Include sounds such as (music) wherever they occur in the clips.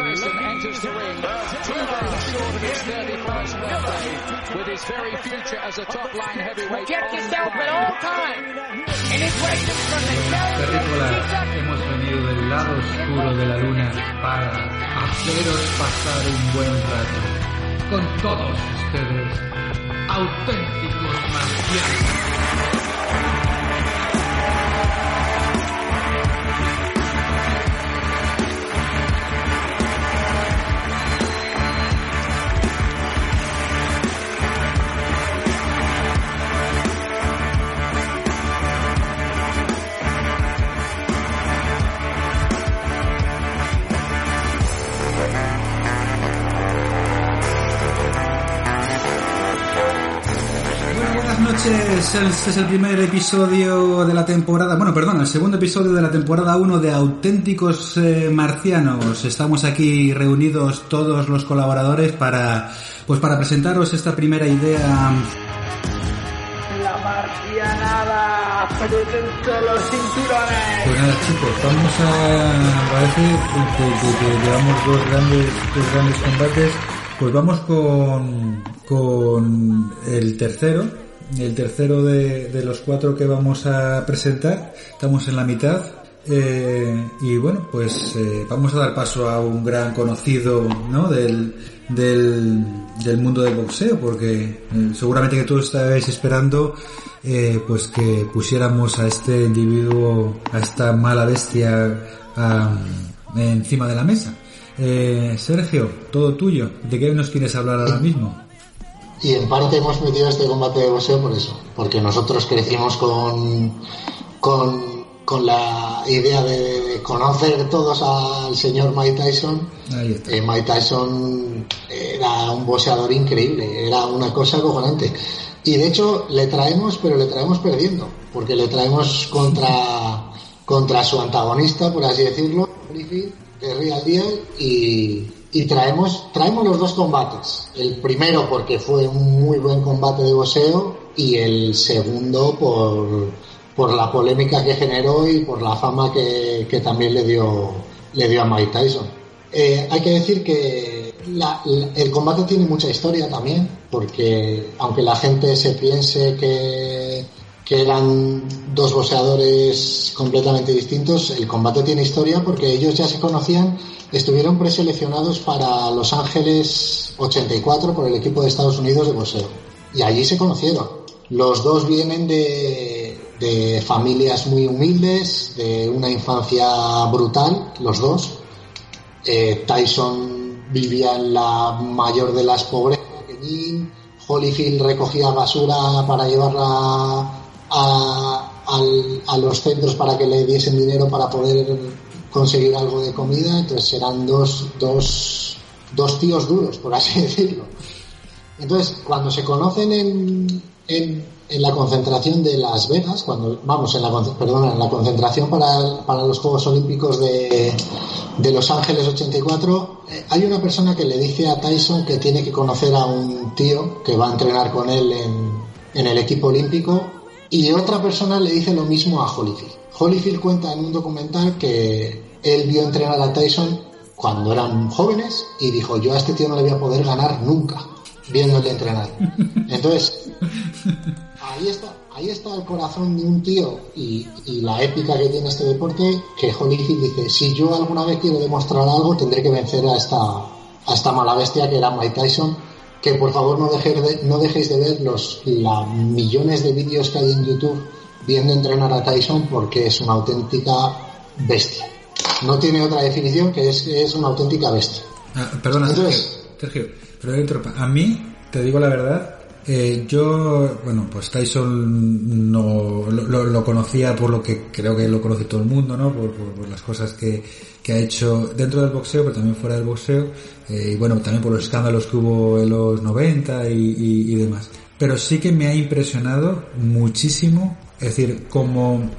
Tyson enters the ring two days short of his 31st birthday with his very future as a top line heavyweight. Protect yourself at all times. And it's waiting from the Terrícolas, hemos venido del lado oscuro de la luna para haceros pasar un buen rato. Con todos ustedes, auténticos marcianos. Noches, este es el primer episodio de la temporada, bueno, perdón, el segundo episodio de la temporada 1 de Auténticos eh, Marcianos. Estamos aquí reunidos todos los colaboradores para, pues para presentaros esta primera idea. La marcianada. Presento los cinturones. Pues nada chicos, vamos a, parece que, que- que llevamos dos grandes, dos grandes combates, pues vamos con, con el tercero, el tercero de, los cuatro que vamos a presentar, estamos en la mitad, eh, y bueno, pues eh, vamos a dar paso a un gran conocido ¿no? del, del, mundo del boxeo, porque eh, seguramente que todos estáis esperando pues que pusiéramos a este individuo, a esta mala bestia encima de la mesa. Sergio, todo tuyo. ¿De qué nos quieres hablar ahora mismo? Y en parte hemos metido este combate de boxeo por eso, porque nosotros crecimos con, con, con la idea de conocer todos al señor Mike Tyson. Ahí está. Eh, Mike Tyson era un boxeador increíble, era una cosa acojonante. Y de hecho le traemos, pero le traemos perdiendo, porque le traemos contra, contra su antagonista, por así decirlo, Holyfield, de Real Deal, y, y traemos, traemos los dos combates. El primero porque fue un muy buen combate de boxeo y el segundo por, por la polémica que generó y por la fama que, que también le dio, le dio a Mike Tyson. Eh, hay que decir que la- la- el combate tiene mucha historia también, porque aunque la gente se piense que, que eran dos boxeadores completamente distintos, el combate tiene historia porque ellos ya se conocían, estuvieron preseleccionados para Los Ángeles 84 por el equipo de Estados Unidos de boxeo. Y allí se conocieron. Los dos vienen de, familias muy humildes, de una infancia brutal, los dos. Eh, Tyson vivía en la mayor de las pobrezas. Holyfield recogía basura para llevarla a, los centros para que le diesen dinero para poder conseguir algo de comida. Entonces eran dos, dos, dos tíos duros, por así (laughs) decirlo. Entonces, cuando se conocen en, en, en la concentración de Las Vegas, cuando vamos en la perdona, en la concentración para, para los Juegos Olímpicos de, de Los Ángeles 84, eh, hay una persona que le dice a Tyson que tiene que conocer a un tío que va a entrenar con él en, en el equipo olímpico y otra persona le dice lo mismo a Holyfield. Holyfield cuenta en un documental que él vio entrenar a Tyson cuando eran jóvenes y dijo yo a este tío no le voy a poder ganar nunca viéndole entrenar. (laughs) Entonces, ahí está, ahí está el corazón de un tío y, y la épica que tiene este deporte, que Holyfield dice, si yo alguna vez quiero demostrar algo, tendré que vencer a esta, a esta mala bestia que era Mike Tyson, que por favor no dejéis de, no dejéis de ver los la millones de vídeos que hay en YouTube viendo entrenar a Tyson porque es una auténtica bestia. No tiene otra definición que es, es una auténtica bestia. Ah, perdona, Entonces- Sergio, Sergio, pero dentro, a mí, te digo la verdad, eh, yo, bueno, pues Tyson no lo conocía por lo que creo que lo conoce todo el mundo, ¿no? Por, por- por las cosas que, que ha hecho dentro del boxeo, pero también fuera del boxeo, eh, y bueno, también por los escándalos que hubo en los 90 y, demás. Pero sí que me ha impresionado muchísimo, es decir, como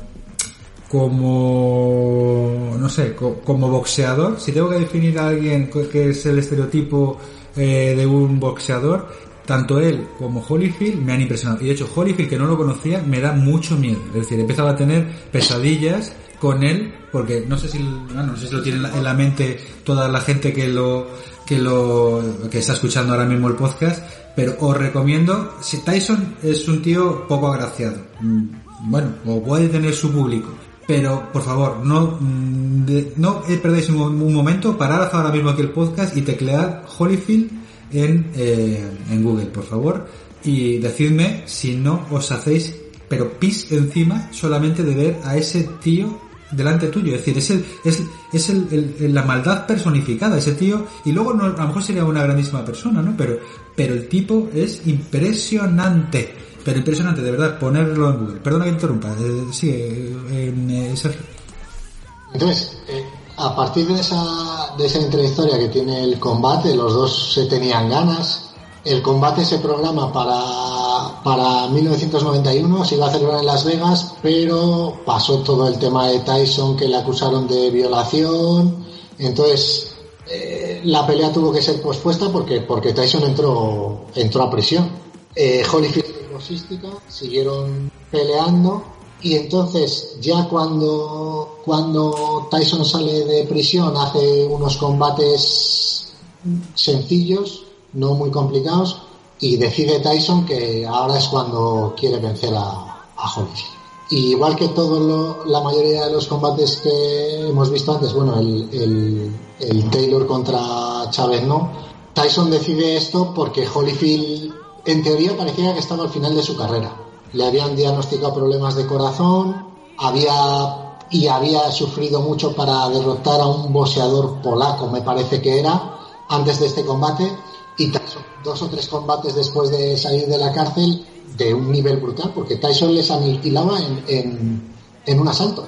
como no sé co- como boxeador si tengo que definir a alguien que es el estereotipo eh, de un boxeador tanto él como Holyfield me han impresionado y de hecho Holyfield que no lo conocía me da mucho miedo es decir he empezado a tener pesadillas con él, porque no sé si, no sé si lo tiene en la mente toda la gente que lo, que lo, que está escuchando ahora mismo el podcast, pero os recomiendo, si Tyson es un tío poco agraciado, mm, bueno, o puede tener su público, pero por favor, no, mm, no perdáis un, un momento, parad ahora mismo aquí el podcast y teclead Holyfield en, eh, en Google, por favor, y decidme si no os hacéis, pero pis encima solamente de ver a ese tío delante tuyo, es decir, es el, es, es el, el- la maldad personificada, ese tío, y luego no, a lo mejor sería una grandísima persona, ¿no? Pero, pero el tipo es impresionante, pero impresionante, de verdad, ponerlo en Google. Perdona que interrumpa, eh, sigue, eh, eh, Sergio. Entonces, eh, a partir de esa, de esa intrahistoria que tiene el combate, los dos se tenían ganas. El combate se programa para, para 1991, se iba a celebrar en Las Vegas, pero pasó todo el tema de Tyson que le acusaron de violación. Entonces, eh, la pelea tuvo que ser pospuesta porque, porque Tyson entró, entró a prisión. Eh, Holyfield y Rosística siguieron peleando y entonces ya cuando, cuando Tyson sale de prisión hace unos combates sencillos, no muy complicados, y decide Tyson que ahora es cuando quiere vencer a, a Holyfield. Y igual que todo lo- la mayoría de los combates que hemos visto antes, bueno, el, el, Taylor contra Chávez no, Tyson decide esto porque Holyfield en teoría parecía que estaba al final de su carrera. Le habían diagnosticado problemas de corazón, había y había sufrido mucho para derrotar a un boxeador polaco, me parece que era, antes de este combate, y Tyson, dos o tres combates después de salir de la cárcel, de un nivel brutal, porque Tyson les aniquilaba en, en, en un asalto.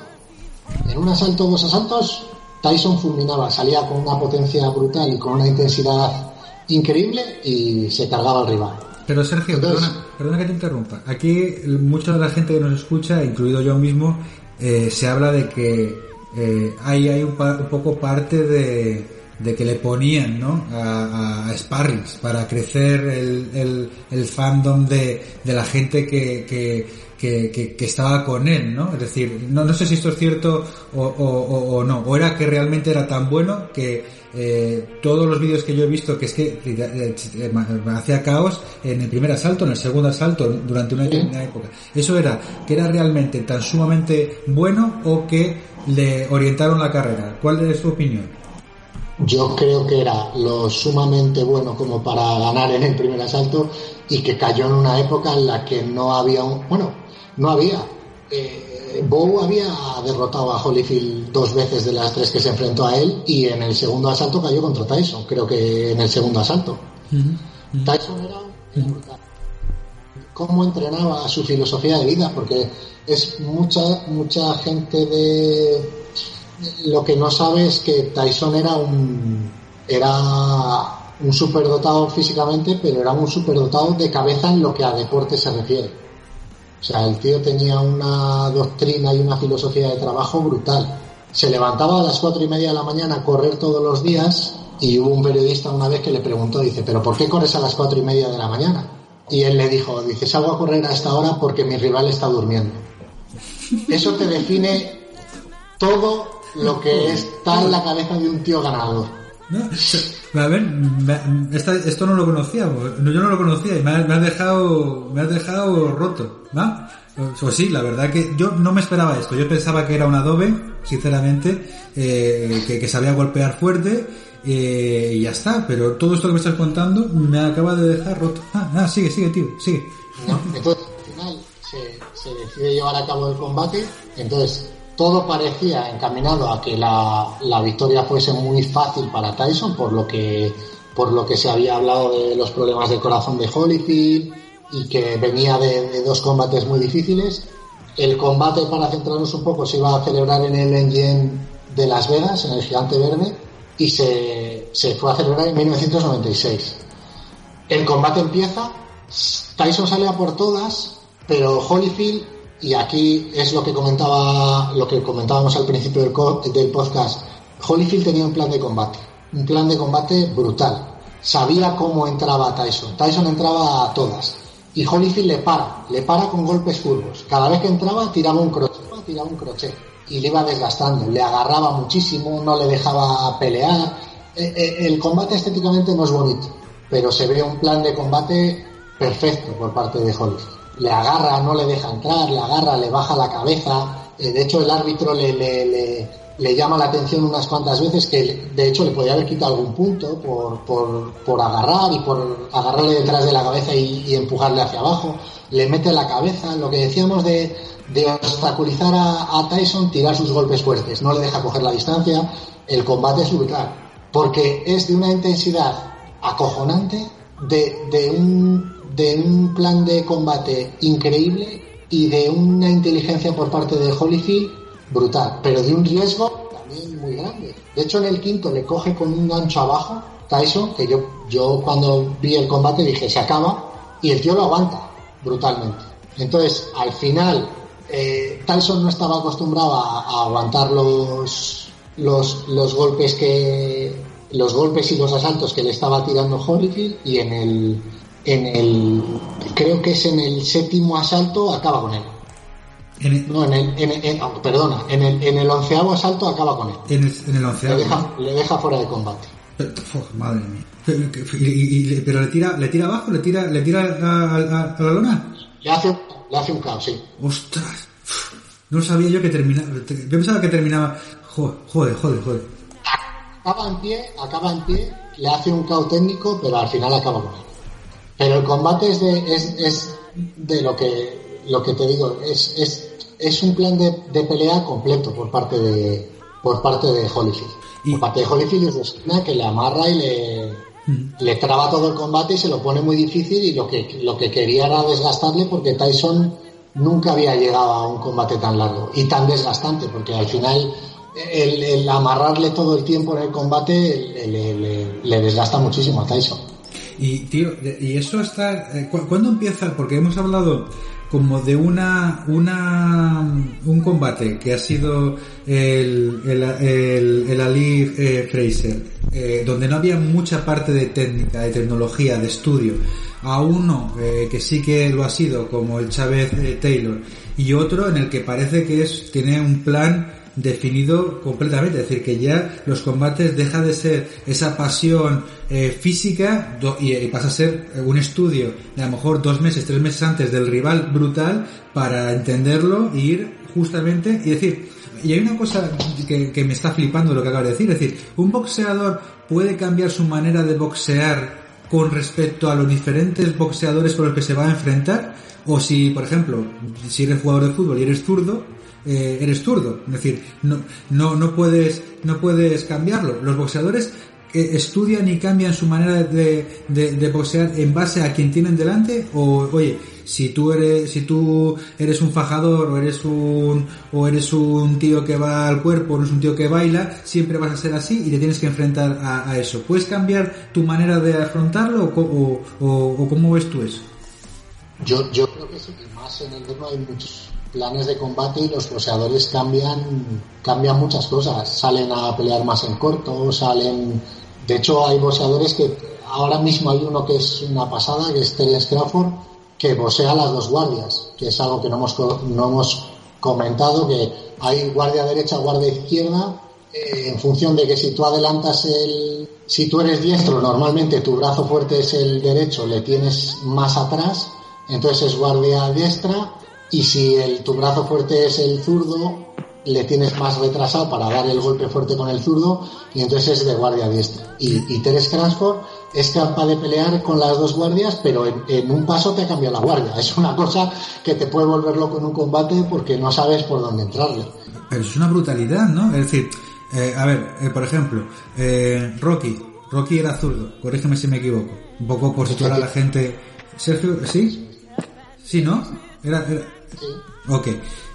En un asalto, dos asaltos, Tyson fulminaba, salía con una potencia brutal y con una intensidad increíble y se cargaba al rival. Pero Sergio, Entonces- perdona, perdona que te interrumpa. Aquí mucha de la gente que nos escucha, incluido yo mismo, eh, se habla de que eh, ahí hay un, pa- un poco parte de, de que le ponían ¿no? a, a- sparrings para crecer el, el, el fandom de, de la gente que, que, que, estaba con él, ¿no? Es decir, no, no sé si esto es cierto o, o, o- o no, o era que realmente era tan bueno que eh, todos los vídeos que yo he visto que es que eh, hacía caos en el primer asalto, en el segundo asalto, durante una determinada época. Eso era que era realmente tan sumamente bueno o que le orientaron la carrera. ¿Cuál es su opinión? Yo creo que era lo sumamente bueno como para ganar en el primer asalto y que cayó en una época en la que no había un... Bueno, no había. Eh, Bow había derrotado a Holyfield dos veces de las tres que se enfrentó a él y en el segundo asalto cayó contra Tyson, creo que en el segundo asalto. Tyson era era brutal. Cómo entrenaba su filosofía de vida, porque es mucha, mucha gente de, lo que no sabe es que Tyson era un era un superdotado físicamente, pero era un superdotado de cabeza en lo que a deporte se refiere. O sea, el tío tenía una doctrina y una filosofía de trabajo brutal. Se levantaba a las cuatro y media de la mañana a correr todos los días y hubo un periodista una vez que le preguntó, dice, ¿pero por qué corres a las cuatro y media de la mañana? Y él le dijo, dice, salgo a correr a esta hora porque mi rival está durmiendo. Eso te define todo lo que está en la cabeza de un tío ganador. ¿No? A ver, esta- esto no lo conocíamos, no, yo no lo conocía y me has, me has dejado, me has dejado roto, ¿no? Pues sí, la verdad que yo no me esperaba esto, yo pensaba que era un adobe, sinceramente, eh, que, que sabía golpear fuerte eh, y ya está, pero todo esto que me estás contando me acaba de dejar roto. Ah, ah, sigue, sigue, tío, sigue. ¿no? Entonces, al final se, se decide llevar a cabo el combate, entonces todo parecía encaminado a que la, la victoria fuese muy fácil para Tyson, por lo que por lo que se había hablado de los problemas del corazón de Holyfield y que venía de, dos combates muy difíciles. El combate, para centrarnos un poco, se iba a celebrar en el Engine de Las Vegas, en el Gigante Verde, y se, se fue a celebrar en 1996. El combate empieza, Tyson sale a por todas, pero Holyfield, y aquí es lo que comentaba, lo que comentábamos al principio del, podcast, Holyfield tenía un plan de combate, un plan de combate brutal. Sabía cómo entraba Tyson. Tyson entraba a todas. Y Holyfield le para, le para con golpes curvos. Cada vez que entraba tiraba un crochet, tiraba un crochet. y le iba desgastando, le agarraba muchísimo, no le dejaba pelear. Eh, eh, el combate estéticamente no es bonito, pero se ve un plan de combate perfecto por parte de Holyfield. Le agarra, no le deja entrar, le agarra, le baja la cabeza. Eh, de hecho, el árbitro le, le, le, llama la atención unas cuantas veces que, de hecho, le podría haber quitado algún punto por, por, por agarrar y por agarrarle detrás de la cabeza y, empujarle hacia abajo. Le mete la cabeza, lo que decíamos de, de obstaculizar a, a, Tyson, tirar sus golpes fuertes, no le deja coger la distancia, el combate es brutal, porque es de una intensidad acojonante, de, de, un, de un plan de combate increíble y de una inteligencia por parte de Holyfield brutal, pero de un riesgo también muy grande. De hecho, en el quinto le coge con un gancho abajo Tyson, que yo, yo cuando vi el combate dije, se acaba, y el tío lo aguanta brutalmente. Entonces, al final, eh, Tyson no estaba acostumbrado a, a aguantar los, los, los, golpes que los golpes y los asaltos que le estaba tirando Holyfield y en el en el creo que es en el séptimo asalto acaba con él En el- no en el, en el- en- oh, perdona en el en el onceavo asalto acaba con él En el, en el le onceavo. deja, le deja fuera de combate Pero, uf, madre mía. Pero, que- y- y- y- pero le tira, le tira abajo, le tira, le tira a, a- a la lona. le hace le hace un caos sí Ostras. No sabía yo que terminaba. Yo pensaba que terminaba. Joder, joder, joder. acaba en pie, acaba en pie, le hace un KO técnico, pero al final acaba con él. Pero el combate es de, es, es de lo que lo que te digo, es, es, es un plan de, de pelea completo por parte de por parte de Holyfield. Y- Por parte de Holyfield es esquina que le amarra y le, le traba todo el combate y se lo pone muy difícil y lo que, lo que quería era desgastarle porque Tyson nunca había llegado a un combate tan largo y tan desgastante porque al final el, el amarrarle todo el tiempo en el combate le, le- le- le desgasta muchísimo a Tyson. Y, tío, y eso está... eh, ¿cu- ¿Cuándo empieza? Porque hemos hablado como de una, una, un combate que ha sido el, el, el, el Ali eh, Fraser, eh, donde no había mucha parte de técnica, de tecnología, de estudio, a uno que sí que lo ha sido, como el Chávez Taylor, y otro en el que parece que es, tiene un plan definido completamente, es decir, que ya los combates deja de ser esa pasión eh, física y, y pasa a ser eh, un estudio de a lo mejor dos meses, tres meses antes del rival brutal para entenderlo e ir justamente y decir, y hay una cosa que, que me está flipando lo que acabo de decir, es decir, un boxeador puede cambiar su manera de boxear con respecto a los diferentes boxeadores con los que se va a enfrentar, o si, por ejemplo, si eres jugador de fútbol y eres zurdo, eh, eres zurdo, es decir, no, no, no puedes, no puedes cambiarlo. Los boxeadores eh, estudian y cambian su manera de, de, de boxear en base a quien tienen delante, o oye, si tú eres, si tú eres un fajador o eres un, o eres un tío que va al cuerpo, o no es un tío que baila, siempre vas a ser así y te tienes que enfrentar a, eso. ¿Puedes cambiar tu manera de afrontarlo o, o, o- cómo ves tú eso? Yo, yo creo que sí, que más en el tema hay muchos planes de combate y los boxeadores cambian, cambian muchas cosas. Salen a pelear más en corto, salen... De hecho, hay boxeadores que ahora mismo hay uno que es una pasada, que es Terence Crawford, que boxea las dos guardias, que es algo que no hemos, no hemos comentado, que hay guardia derecha, guardia izquierda, eh, en función de que si tú adelantas el... Si tú eres diestro, normalmente tu brazo fuerte es el derecho, le tienes más atrás, entonces es guardia diestra, y si el, tu brazo fuerte es el zurdo, le tienes más retrasado para dar el golpe fuerte con el zurdo, y entonces es de guardia diestra. Y, y Teres Cransford es capaz de pelear con las dos guardias, pero en, en un paso te cambia la guardia. Es una cosa que te puede volver loco en un combate porque no sabes por dónde entrarle. Pero es una brutalidad, ¿no? Es decir, eh, a ver, eh, por ejemplo, eh, Rocky. Rocky era zurdo, corrígeme si me equivoco. Un poco por situar a la gente. Sergio, ¿sí? Sí, ¿no? Era, era- Sí. Ok.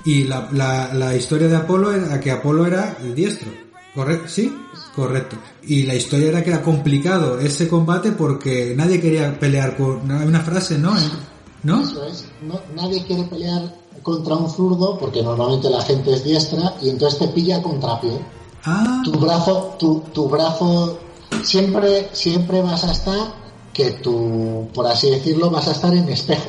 Y la, la, la historia de Apolo era que Apolo era el diestro. ¿Correcto? ¿Sí? Correcto. Y la historia era que era complicado ese combate porque nadie quería pelear con... Hay una frase, ¿no? ¿No? Eso es. No- nadie quiere pelear contra un zurdo porque normalmente la gente es diestra y entonces te pilla a contrapié. Ah, Tu brazo, tu, tu brazo, siempre, siempre vas a estar que tú, por así decirlo, vas a estar en espejo.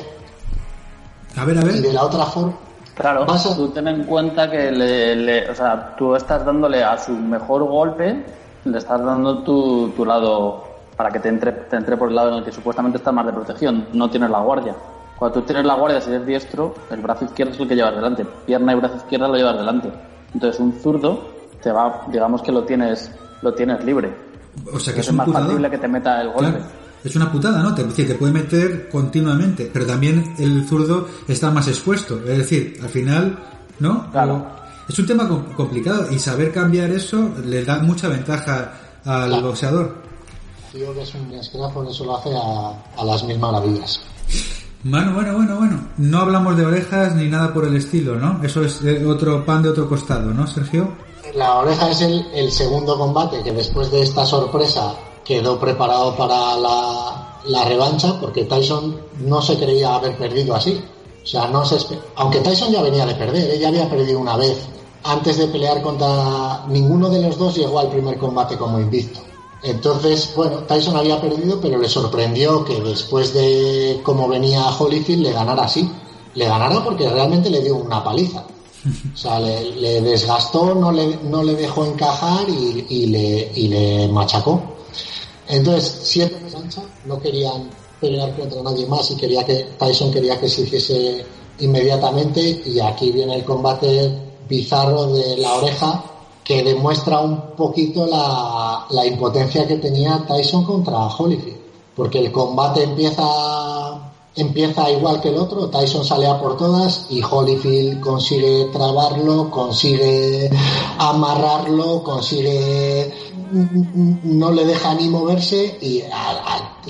A ver, a Y de ver. la otra forma, Claro, Vas a- tú ten en cuenta que le, le- o sea, tú estás dándole a su mejor golpe, le estás dando tu, tu lado para que te entre, te entre por el lado en el que supuestamente estás más de protección, no tienes la guardia. Cuando tú tienes la guardia, si eres diestro, el brazo izquierdo es el que llevas delante, pierna y brazo izquierda lo llevas delante. Entonces un zurdo te va, digamos que lo tienes, lo tienes libre. O sea que es más factible que te meta el golpe. Claro. Es una putada, ¿no? Te, es decir, te puede meter continuamente, pero también el zurdo está más expuesto. Es decir, al final, ¿no? Claro. Es un tema com- complicado y saber cambiar eso le da mucha ventaja al Claro. boxeador. Tío que es un escrafo, eso lo hace a, a las mil maravillas. Bueno, bueno, bueno, bueno. No hablamos de orejas ni nada por el estilo, ¿no? Eso es eh, otro pan de otro costado, ¿no, Sergio? La oreja es el, el segundo combate que después de esta sorpresa quedó preparado para la, revancha porque Tyson no se creía haber perdido así. O sea, no se aunque Tyson ya venía de perder, ¿eh? ya había perdido una vez. Antes de pelear contra ninguno de los dos llegó al primer combate como invicto. Entonces, bueno, Tyson había perdido, pero le sorprendió que después de cómo venía Holyfield le ganara así. Le ganara porque realmente le dio una paliza. O sea, le, le desgastó, no le, no le dejó encajar y, y le, y le machacó. Entonces, siete meses ancha, no querían pelear contra nadie más y quería que Tyson quería que se hiciese inmediatamente. Y aquí viene el combate bizarro de la oreja que demuestra un poquito la, la impotencia que tenía Tyson contra Holyfield. Porque el combate empieza empieza igual que el otro, Tyson sale a por todas y Holyfield consigue trabarlo, consigue amarrarlo, consigue no le deja ni moverse y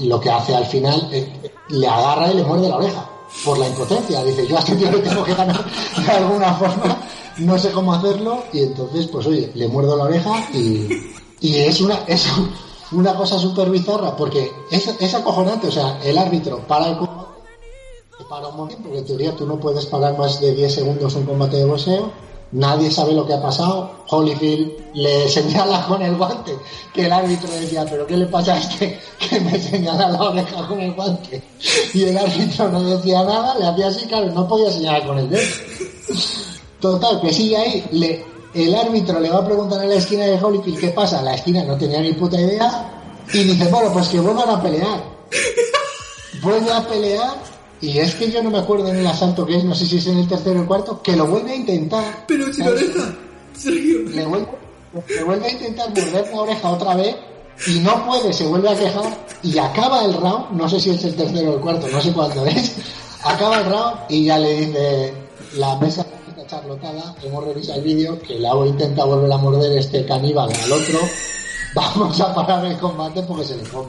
lo que hace al final eh, le agarra y le muerde la oreja por la impotencia. Dice, yo a este tío le tengo que ganar de alguna forma, no sé cómo hacerlo y entonces pues oye, le muerdo la oreja y, y es una es una cosa súper bizarra porque es, es acojonante, o sea, el árbitro para el combate para un momento, porque en teoría tú no puedes parar más de 10 segundos un combate de boxeo. Nadie sabe lo que ha pasado. Holyfield le señala (laughs) con el guante que el árbitro decía, pero ¿qué le pasa a este que me señala la oreja con el guante? Y el árbitro no decía nada, le hacía así, claro, no podía señalar con el dedo. Total, que sigue ahí, le, el árbitro le va a preguntar en la esquina de Holyfield qué pasa, la esquina no tenía ni puta idea, y dice, bueno, pues que vuelvan a pelear. Vuelve a pelear, y es que yo no me acuerdo en el asalto que es, no sé si es en el tercero o el cuarto, que lo vuelve a intentar. Pero sin ¿sabes? oreja, Sergio. Le vuelve, le vuelve a intentar morder la oreja otra vez, y no puede, se vuelve a quejar, y acaba el round, no sé si es el tercero o el cuarto, no sé cuándo es, (laughs) acaba el round, y ya le dice la mesa está charlotada, hemos revisado el vídeo, que el agua intenta volver a morder este caníbal al otro, (laughs) vamos a parar el combate porque se le come.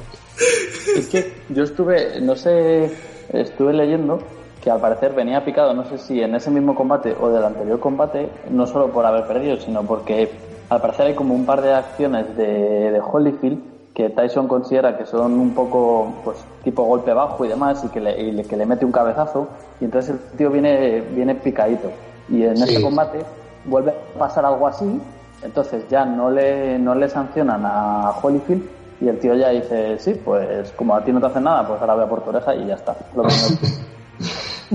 Es que yo estuve, no sé, estuve leyendo que al parecer venía picado, no sé si en ese mismo combate o del anterior combate, no solo por haber perdido, sino porque al parecer hay como un par de acciones de, de Holyfield que Tyson considera que son un poco, pues, tipo golpe bajo y demás, y que le, y le- que le mete un cabezazo, y entonces el tío viene, viene picadito. Y en Sí. este combate vuelve a pasar algo así, entonces ya no le, no le sancionan a Holyfield, y el tío ya dice, sí, pues como a ti no te hacen nada, pues ahora voy a por tu oreja y ya está. Lo. (laughs)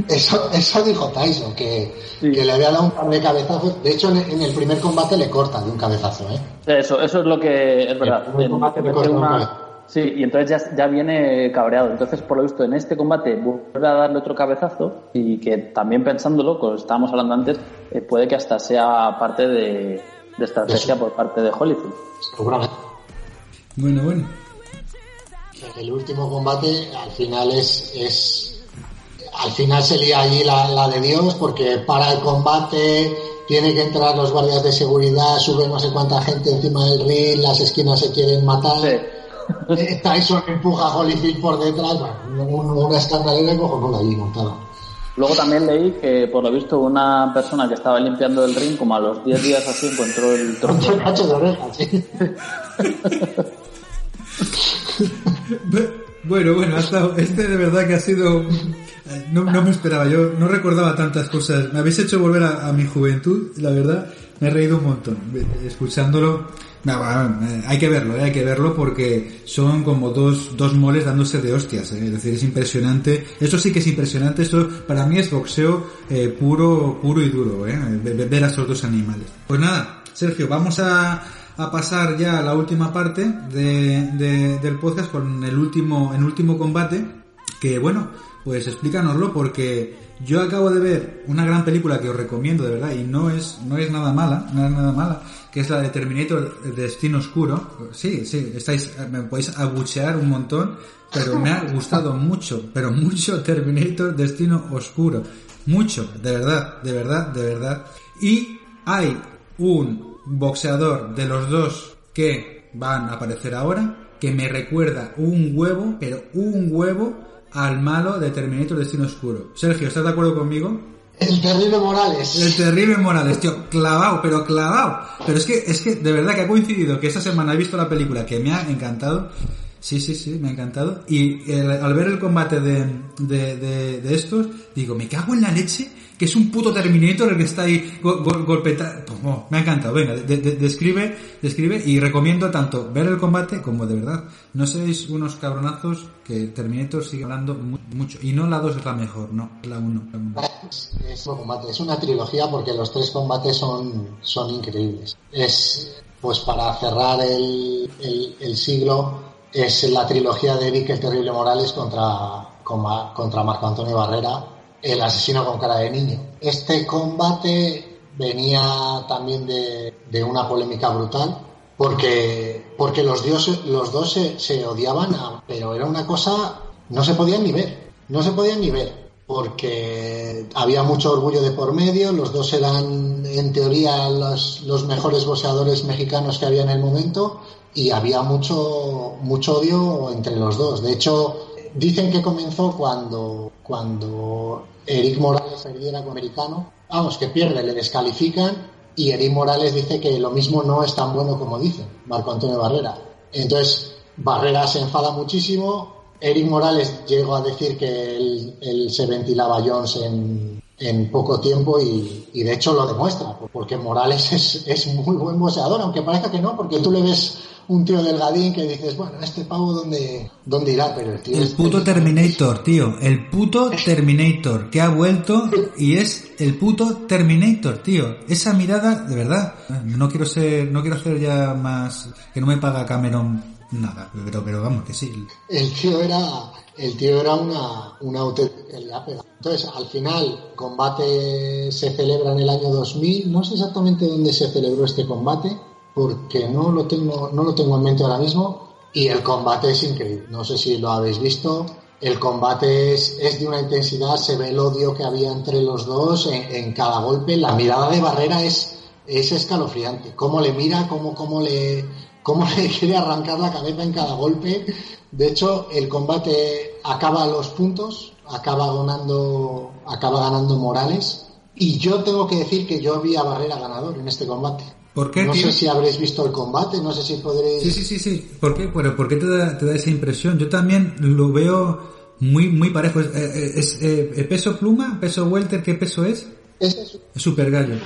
Eso, eso dijo Tyson, que, Sí. que le había dado un par de cabezazos. De hecho, en, en el primer combate le corta de un cabezazo, ¿eh? Eso, eso es lo que es verdad. El primer combate le mete corta una-. Sí, y entonces ya, ya viene cabreado. Entonces, por lo visto, en este combate vuelve a darle otro cabezazo y que también pensándolo, como estábamos hablando antes, eh, puede que hasta sea parte de, de estrategia Eso. por parte de Holyfield. Seguramente. Bueno, bueno. El último combate al final es, es al final se lía allí la, la de Dios porque para el combate tiene que entrar los guardias de seguridad, sube no sé cuánta gente encima del ring, las esquinas se quieren matar. Sí. (laughs) Tyson empuja a Holyfield por detrás, bueno, un- una escandalera cojonuda allí montada. Luego también leí que, por lo visto, una persona que estaba limpiando el ring, como a los 10 días así, encontró el (laughs) Con cacho de oreja, sí. (laughs) Bu- (laughs) Bueno, bueno, ha estado- este de verdad que ha sido... No, no me esperaba, yo no recordaba tantas cosas. Me habéis hecho volver a, mi juventud, la verdad. me he reído un montón escuchándolo. Eh, hay que verlo, eh, hay que verlo porque son como dos, dos moles dándose de hostias. Eh, es decir, es impresionante. Eso sí que es impresionante. Esto para mí es boxeo puro, puro y duro. ver a esos dos animales. Pues nada, Sergio, vamos a, a pasar ya a la última parte de, del podcast con el último, el último combate. Que bueno, pues explícanoslo porque yo acabo de ver una gran película que os recomiendo de verdad y no es, no es nada mala, no es nada mala, que es la de Terminator Destino Oscuro. Sí, sí, estáis, me podéis abuchear un montón, pero me ha gustado (laughs) mucho, pero mucho Terminator Destino Oscuro. Mucho, de verdad, de verdad, de verdad. Y hay un boxeador de los dos que van a aparecer ahora que me recuerda un huevo, pero un huevo al malo de Terminator Destino Oscuro. Sergio, ¿estás de acuerdo conmigo? El terrible Morales. El terrible Morales, tío, clavado, pero clavado. Pero es que, es que de verdad que ha coincidido que esta semana he visto la película que me ha encantado. Sí, sí, sí, me ha encantado. Y al ver el combate de, de, de, de estos, digo, me cago en la leche que es un puto Terminator el que está ahí golpeando. Pues, me ha encantado. Venga, describe, describe y recomiendo tanto ver el combate como de verdad. No seáis unos cabronazos que Terminator sigue hablando mucho. Y no la 2 es la mejor, no, la 1. Es, es una trilogía porque los tres combates son, son increíbles. Es, pues para cerrar el, el, siglo, es la trilogía de Eric el Terrible Morales contra, contra Marco Antonio Barrera el asesino con cara de niño. Este combate venía también de, una polémica brutal porque, porque los, dioses, los dos se, odiaban, pero era una cosa, no se podían ni ver, no se podían ni ver, porque había mucho orgullo de por medio, los dos eran en teoría los, los mejores boxeadores mexicanos que había en el momento y había mucho, mucho odio entre los dos. De hecho, dicen que comenzó cuando, cuando Eric Morales perdiera con americano, vamos, que pierde, le descalifican y Eric Morales dice que lo mismo no es tan bueno como dice Marco Antonio Barrera. Entonces, Barrera se enfada muchísimo, Eric Morales llegó a decir que él, se ventilaba Jones en, en poco tiempo y, y, de hecho lo demuestra, porque Morales (laughs) es, es muy buen boxeador, aunque parezca que no, porque tú le ves un tío delgadín que dices, bueno, este pavo dónde, dónde irá, pero el tío... El puto Terminator, tío, el puto Terminator, que ha vuelto (laughs) y es el puto Terminator, tío. Esa mirada, de verdad, no quiero ser, no quiero hacer ya más, que no me paga Cameron nada, pero, pero vamos, que sí. El tío era, el tío era una, una auténtica Entonces, al final, combate se celebra en el año 2000, no sé exactamente dónde se celebró este combate, porque no lo tengo, no lo tengo en mente ahora mismo y el combate es increíble. No sé si lo habéis visto. El combate es, es de una intensidad, se ve el odio que había entre los dos en, cada golpe. La mirada de Barrera es, es escalofriante. Cómo le mira, cómo, cómo, le, cómo le (laughs) quiere arrancar la cabeza en cada golpe. De hecho, el combate acaba a los puntos, acaba ganando, acaba ganando Morales. Y yo tengo que decir que yo vi a Barrera ganador en este combate no sé si habréis visto el combate, no sé si podréis... Sí, sí, sí, sí. ¿Por qué? Bueno, ¿por qué te da, te da esa impresión? Yo también lo veo muy muy parejo. ¿Es, eh, eh, peso pluma? ¿Peso welter? ¿Qué peso es? Es, super gallo.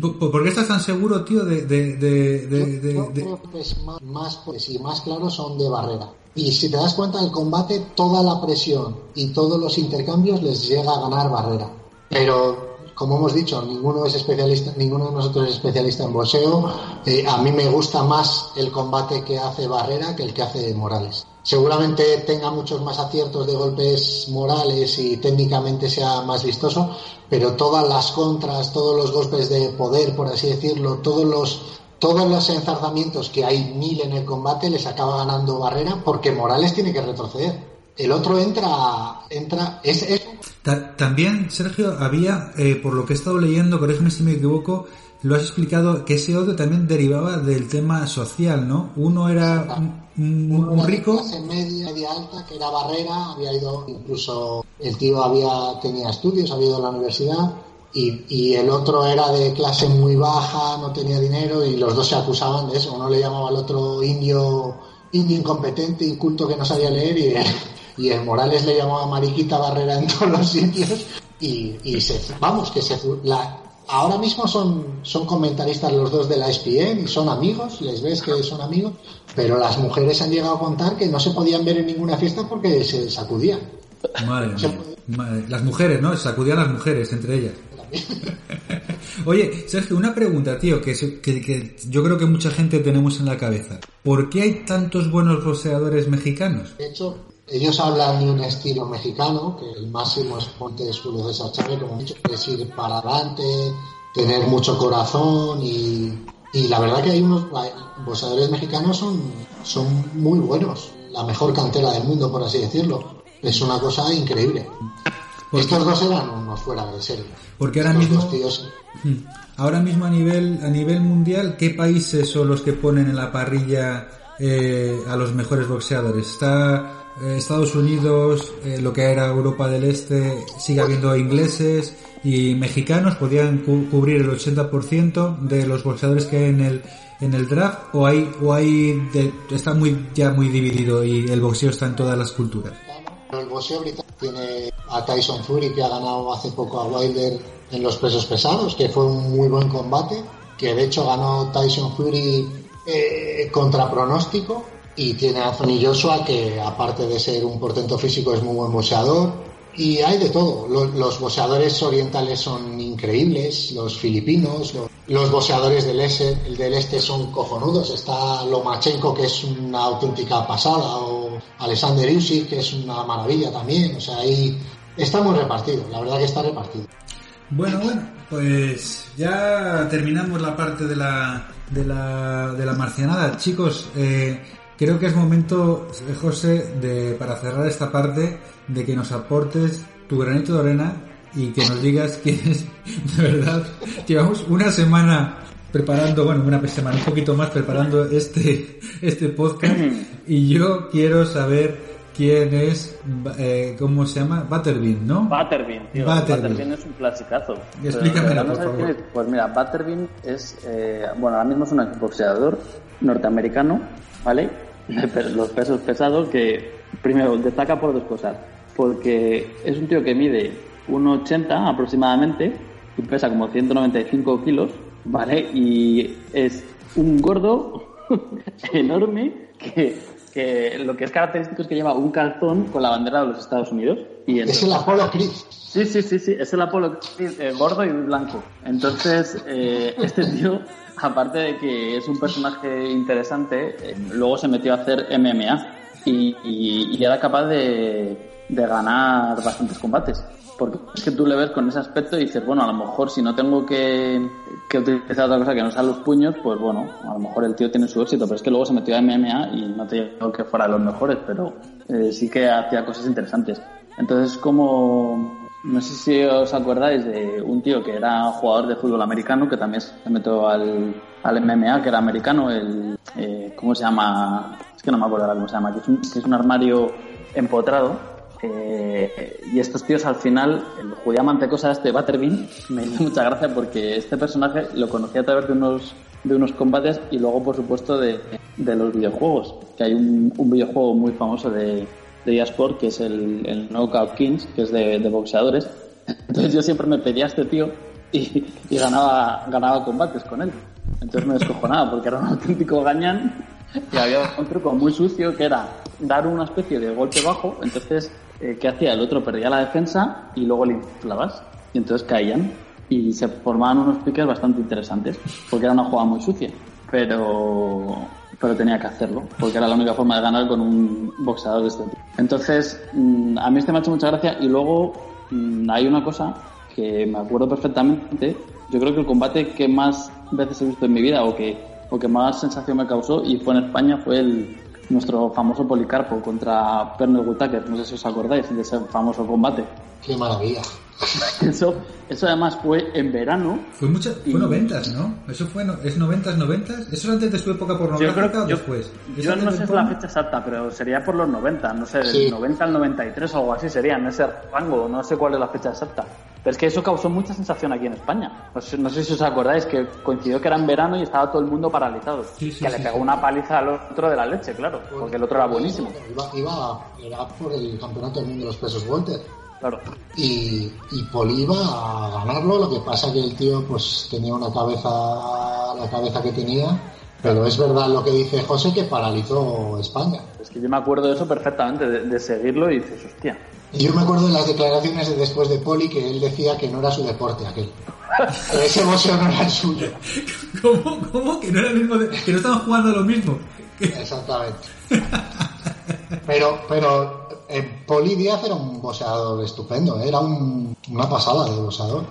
¿Por qué estás tan seguro, tío, de...? de, de, yo, creo que es más, más, pues, y más claro son de barrera. Y si te das cuenta, el combate, toda la presión y todos los intercambios les llega a ganar barrera. Pero como hemos dicho, ninguno es especialista, ninguno de nosotros es especialista en boxeo. Eh, a mí me gusta más el combate que hace Barrera que el que hace Morales. Seguramente tenga muchos más aciertos de golpes Morales y técnicamente sea más vistoso, pero todas las contras, todos los golpes de poder, por así decirlo, todos los todos los enzarzamientos que hay mil en el combate les acaba ganando Barrera porque Morales tiene que retroceder. El otro entra, entra, es, También, Sergio, había, eh, por lo que he estado leyendo, corrígeme si me equivoco, lo has explicado, que ese odio también derivaba del tema social, ¿no? Uno era un, rico... Clase media, media alta, que era Barrera, había ido, incluso el tío había, tenía estudios, había ido a la universidad, y, y, el otro era de clase muy baja, no tenía dinero, y los dos se acusaban de eso. Uno le llamaba al otro indio, indio incompetente, inculto que no sabía leer, y y el Morales le llamaba Mariquita Barrera en todos los sitios y, se, vamos, que se, la, ahora mismo son, son comentaristas los dos de la ESPN y son amigos, les ves que son amigos, pero las mujeres han llegado a contar que no se podían ver en ninguna fiesta porque se sacudían. Madre mía. Madre- Las mujeres, ¿no? Sacudían las mujeres entre ellas. (laughs) Oye, Sergio, una pregunta, tío, que, que, que yo creo que mucha gente tenemos en la cabeza. ¿Por qué hay tantos buenos boxeadores mexicanos? De hecho, ellos hablan de un estilo mexicano, que el máximo exponente es Julio César Chávez, como he dicho, es ir para adelante, tener mucho corazón y, y la verdad que hay unos boxeadores mexicanos son, son muy buenos, la mejor cantera del mundo, por así decirlo. Es una cosa increíble. Estos dos eran unos fuera de serie. Porque ahora Estos mismo, tíos Hmm. ahora mismo a nivel a nivel mundial, ¿qué países son los que ponen en la parrilla eh, a los mejores boxeadores? Está Estados Unidos, eh, lo que era Europa del Este, sigue habiendo ingleses y mexicanos podían cu- cubrir el 80% de los boxeadores que hay en el en el draft o hay o hay de- está muy ya muy dividido y el boxeo está en todas las culturas. El boxeo británico tiene a Tyson Fury que ha ganado hace poco a Wilder en los pesos pesados, que fue un muy buen combate, que de hecho ganó Tyson Fury eh, contra pronóstico y tiene a Anthony Joshua que aparte de ser un portento físico es muy buen boxeador y hay de todo. Lo- Los, boxeadores orientales son increíbles, los filipinos, lo- los boxeadores del este, del este son cojonudos. Está Lomachenko, que es una auténtica pasada, o Alexander Usyk, que es una maravilla también. O sea, ahí está muy repartido, la verdad que está repartido. Bueno, bueno, pues ya terminamos la parte de la, de la, de la marcianada. Chicos, eh, creo que es momento, José, de, para cerrar esta parte, de que nos aportes tu granito de arena y que nos digas (laughs) quién es, de verdad, llevamos una semana preparando, bueno, una semana, un poquito más preparando este, este podcast (clears throat) y yo quiero saber quién es, eh, ¿cómo se llama? Butterbean, ¿no? Butterbean, tío. Butterbean. Butterbean. es un clasicazo. Explícamelo, Pero, ¿no por favor. es? Pues mira, Butterbean es, eh, bueno, ahora mismo es un boxeador norteamericano, ¿vale? (laughs) Los pesos pesados que, primero, destaca por dos cosas. Porque es un tío que mide 1,80 aproximadamente y pesa como 195 kilos, ¿vale? Y es un gordo (laughs) enorme que, que lo que es característico es que lleva un calzón con la bandera de los Estados Unidos. Y Es entonces- el Apollo Creed. Sí, sí, sí, sí, es el Apolo eh, gordo y blanco. Entonces, eh, este tío, aparte de que es un personaje interesante, eh, luego se metió a hacer MMA y, era capaz de, ganar bastantes combates. Porque es que tú le ves con ese aspecto y dices, bueno, a lo mejor si no tengo que, que utilizar otra cosa que no sean los puños, pues bueno, a lo mejor el tío tiene su éxito, pero es que luego se metió a MMA y no te digo que fuera de los mejores, pero eh, sí que hacía cosas interesantes. Entonces, como no sé si os acordáis de un tío que era jugador de fútbol americano, que también se metió al, al MMA, que era americano, el, eh, ¿cómo se llama? Es que no me acuerdo ahora cómo se llama, que es un, armario empotrado. eh, y estos tíos al final, el judía mantecosa este Butterbean, me hizo mucha gracia porque este personaje lo conocí a través de unos, de unos combates y luego, por supuesto, de, de los videojuegos. Que hay un videojuego muy famoso de, de eSport que es el, el Knockout Kings, que es de, de boxeadores. Entonces yo siempre me pedía a este tío y, y ganaba, ganaba combates con él. Entonces me descojonaba porque era un auténtico gañán y había un truco muy sucio que era dar una especie de golpe bajo. Entonces, eh, ¿qué hacía? El otro perdía la defensa y luego le inflabas y entonces caían y se formaban unos piques bastante interesantes porque era una jugada muy sucia. Pero, pero tenía que hacerlo, porque era la única forma de ganar con un boxeador de este tipo. Entonces, mm, a mí este me ha hecho mucha gracia y luego mm, hay una cosa que me acuerdo perfectamente. Yo creo que el combate que más veces he visto en mi vida o que, o que más sensación me causó y fue en España fue el, nuestro famoso Policarpo contra Pernell Whitaker. No sé si os acordáis de ese famoso combate. Qué maravilla. (laughs) Eso, eso además fue en verano Fue mucha, fue Y- noventas, ¿no? Eso fue, no- ¿es noventas, noventas? ¿Eso es antes de su época Yo pornográfica creo o que yo, después? ¿Es yo no sé la fecha exacta, pero sería por los 90, no sé, del Sí. 90 al 93 o algo así sería, en ese rango, no sé cuál es la fecha exacta. Pero es que eso causó mucha sensación aquí en España. No sé, no sé si os acordáis que coincidió que era en verano y estaba todo el mundo paralizado. Sí, sí, que sí, le pegó sí. una paliza al otro de la leche, claro, porque el otro era buenísimo. Iba, iba era por el campeonato del mundo de los pesos Walter. Claro. Y, y Poli iba a ganarlo, lo que pasa que el tío pues tenía una cabeza, la cabeza que tenía, pero es verdad lo que dice José que paralizó España. Es que yo me acuerdo de eso perfectamente, de, de seguirlo y dices, hostia. Y yo me acuerdo de las declaraciones de después de Poli que él decía que no era su deporte aquel. Que (laughs) ese boxeo no era el suyo. ¿Cómo? ¿Cómo? Que no era el mismo de- que no estaban jugando lo mismo. Exactamente. Pero, pero eh, Poli Díaz era un boxeador estupendo, ¿eh? era un- una pasada de boxeador.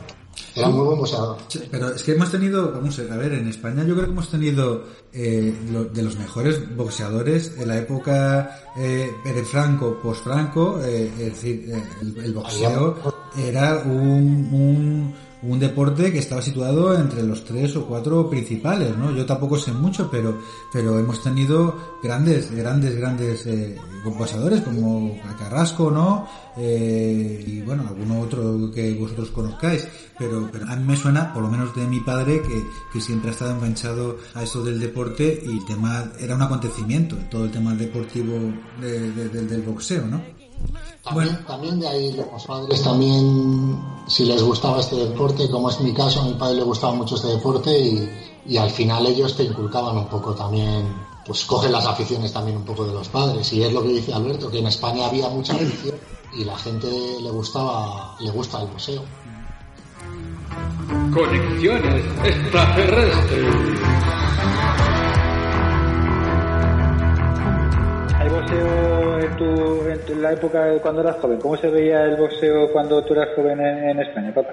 Era muy buen boxeador. Sí, Pero es que hemos tenido, vamos a ver, en España yo creo que hemos tenido eh, lo- de los mejores boxeadores en la época eh, Franco, post-Franco, eh, es decir, el, el boxeo era un, un, un deporte que estaba situado entre los tres o cuatro principales, ¿no? Yo tampoco sé mucho, pero, pero hemos tenido grandes, grandes, grandes eh, boxeadores como Carrasco, ¿no? Eh, y bueno, alguno otro que vosotros conozcáis, pero, pero a mí me suena, por lo menos de mi padre, que, que siempre ha estado enganchado a esto del deporte y el tema era un acontecimiento, todo el tema deportivo de- de- de- del boxeo, ¿no? También, también de ahí los padres también, si les gustaba este deporte, como es mi caso, a mi padre le gustaba mucho este deporte y, y al final ellos te inculcaban un poco también, pues cogen las aficiones también un poco de los padres. Y es lo que dice Alberto, que en España había mucha afición y la gente le gustaba, le gusta el boxeo. Conexiones extraterrestres. Boxeo en, tu, en tu- cuando eras joven? ¿Cómo se veía el boxeo cuando tú eras joven en, España, papá?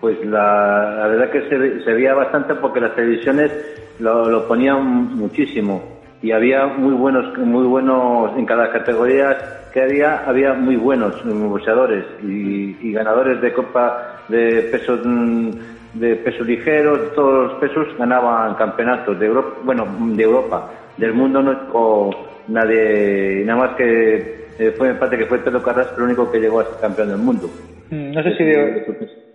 Pues la, verdad que se, se veía bastante porque las televisiones lo, ponían muchísimo y había muy buenos, muy buenos en cada categoría que había, había muy buenos boxeadores y, ganadores de copa de pesos mm, de peso ligero, de todos los pesos ganaban campeonatos de Europa, bueno, de Europa, del mundo no llegó nadie, nada más que eh, fue en parte que fue Pedro Carrasco el único que llegó a ser campeón del mundo. Mm, No sé si de,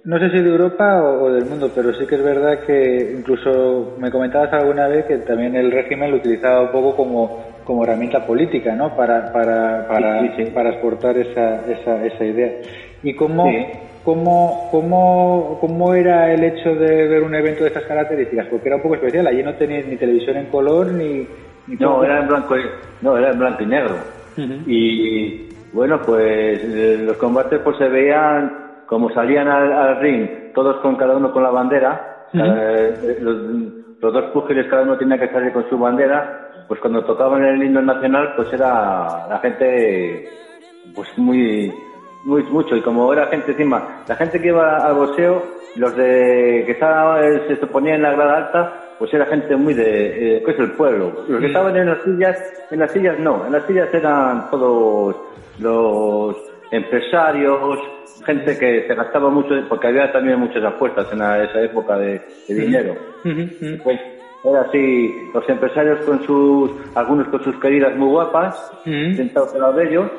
no sé si de Europa o, o del mundo, pero sí que es verdad que incluso me comentabas alguna vez que también el régimen lo utilizaba un poco como, como herramienta política, ¿no? Para, para, para, Sí, sí, sí. para exportar esa, esa, esa idea. ¿Y cómo, cómo, cómo, cómo era el hecho de ver un evento de estas características? Porque era un poco especial, allí no tenías ni televisión en color ni... No, era en blanco y, no, era en blanco y negro. Y bueno, pues eh, los combates pues se veían como salían al, al ring, todos con cada uno con la bandera. eh, los, los dos púgiles cada uno tenía que salir con su bandera. Pues cuando tocaban el himno nacional, pues era la gente pues muy muy mucho y como era gente encima la gente que iba al boxeo los de que estaba se ponían en la grada alta pues era gente muy de eh, que es el pueblo. Los que estaban en las sillas en las sillas no en las sillas eran todos los empresarios gente que se gastaba mucho porque había también muchas apuestas en la- esa época de, de dinero. Pues era así los empresarios con sus algunos con sus queridas muy guapas Ujú. sentados al lado de ellos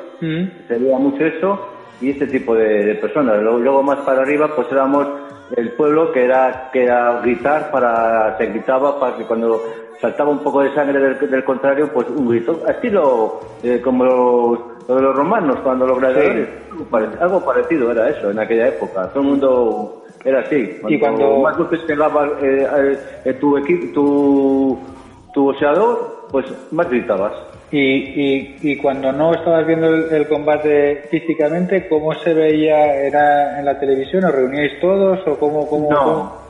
se veía mucho eso y este tipo de, de personas. Luego, luego más para arriba pues éramos el pueblo que era que era gritar para se gritaba para que cuando saltaba un poco de sangre del, del contrario pues un grito estilo eh, como los, lo de los romanos cuando los gladiadores algo, pare- algo parecido era eso en aquella época. Todo el mundo era así. Y cuando- más golpes pegaba eh, eh, tu equipo tu tu boxeador pues más gritabas Y, y, y cuando no estabas viendo el, el combate físicamente, ¿cómo se veía? ¿Era en la televisión? ¿Os reuníais todos? ¿O cómo? cómo No. cómo?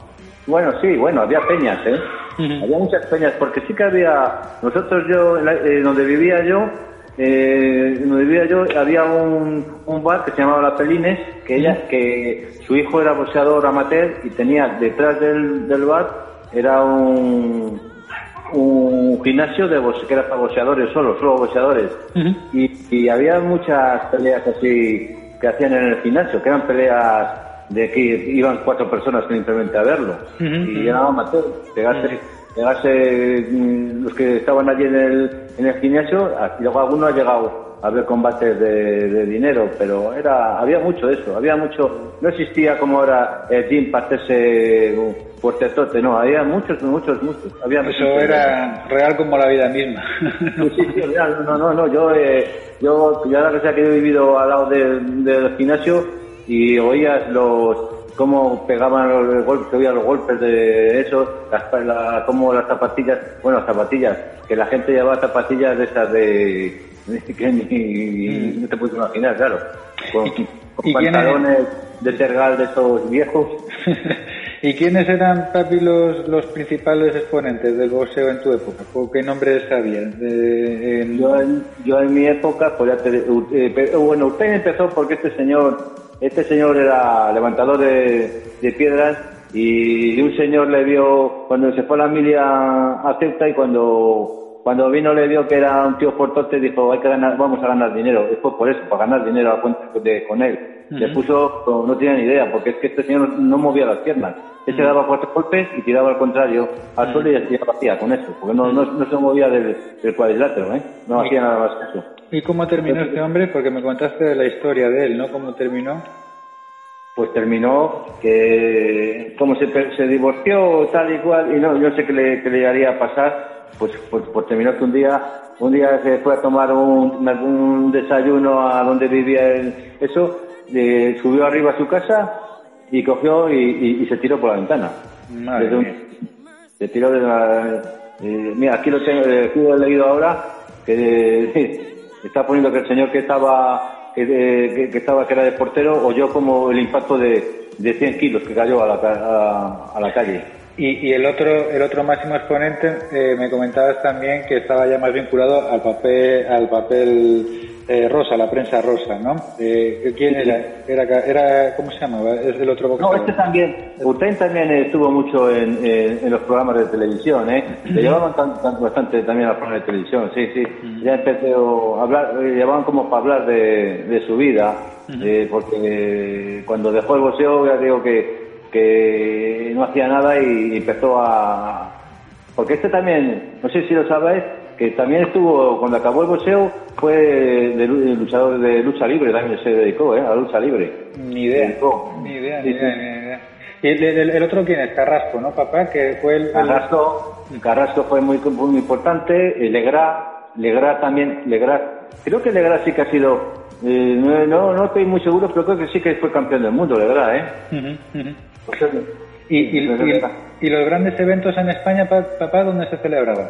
Bueno, sí, bueno, había peñas, ¿eh? Había muchas peñas, porque sí que había, nosotros yo, eh, donde vivía yo, eh, donde vivía yo, había un, un bar que se llamaba La Pelines, que ella, que su hijo era boxeador amateur y tenía detrás del, del bar, era un, un gimnasio de que era para boxeadores solo, solo boxeadores. y, y había muchas peleas así que hacían en el gimnasio, que eran peleas de que iban cuatro personas simplemente a verlo. Y era amateur, pegarse, pegarse mm, los que estaban allí en el, en el gimnasio, y luego alguno ha llegado a ver combates de, de dinero, pero era había mucho de eso, había mucho, no existía como ahora el gym para hacerse fuertetote, no, había muchos, muchos, muchos. Había Eso muchos. era real como la vida misma. Sí, sí, sí, real, no, no, no, yo, eh, yo, ya la que que he vivido al lado del gimnasio y oías los cómo pegaban los golpes, oías los golpes de eso, las, la, cómo las zapatillas, bueno, las zapatillas, que la gente llevaba zapatillas de esas de, (laughs) que ni, mm. no te puedes imaginar, claro, con, pantalones de tergal de esos viejos. (laughs) ¿Y quiénes eran, Papi, los, los principales exponentes del boxeo en tu época? ¿Qué nombres sabías? yo, en, yo en mi época, pues ya te, eh, bueno, usted empezó porque este señor, este señor era levantador de, de piedras y un señor le vio cuando se fue a la milia a Ceuta y cuando cuando vino le vio que era un tío fortote dijo hay que ganar vamos a ganar dinero después por eso para ganar dinero a cuenta de, con él se puso no tenía ni idea porque es que este señor no movía las piernas él se daba cuatro golpes y tiraba al contrario al suelo y hacía con eso porque no, no, se movía del, cuadrilátero ¿eh? no hacía nada más que eso ¿y cómo terminó este hombre? porque me contaste la historia de él ¿no? ¿cómo terminó? pues terminó que como se, se divorció tal y cual y no yo sé qué le, qué le haría pasar pues, pues, pues, terminó que un día, un día se fue a tomar un, un desayuno a donde vivía eso, subió arriba a su casa y cogió y, se tiró por la ventana. se tiró de la... Eh, mira, aquí lo tengo, eh, aquí lo he leído ahora, que (laughs) está poniendo que el señor que estaba que, que, estaba que era de portero oyó como el impacto de, de 100 kilos que cayó a la, a la calle. Y, y, el otro el otro máximo exponente eh, me comentabas también que estaba ya más vinculado al papel al papel eh, rosa, la prensa rosa, ¿no? Eh, ¿Quién era? era? Era ¿Cómo se llamaba? ¿Es el otro boxeador? No, este también. Usted también estuvo mucho en, en, los programas de televisión, ¿eh? Le llevaban bastante también a los programas de televisión, sí, sí. Ya empezó a hablar, eh, llevaban como para hablar de, de su vida, eh, porque cuando dejó el boxeo, ya digo que que no hacía nada y empezó a... Porque este también, no sé si lo sabéis, que también estuvo, cuando acabó el boxeo, fue de, luchador de lucha libre, también se dedicó ¿eh? a lucha libre. Ni idea, ni idea, ni idea, ¿Y el, otro quién es? Carrasco, ¿no, papá? Que fue el... Carrasco, Carrasco fue muy, muy importante, Legra, Legra también, Legra, creo que Legra sí que ha sido, eh, no, no estoy muy seguro, pero creo que sí que fue campeón del mundo, Legra, ¿eh? ¿Y, y, los grandes eventos en España, papá, dónde se celebraban?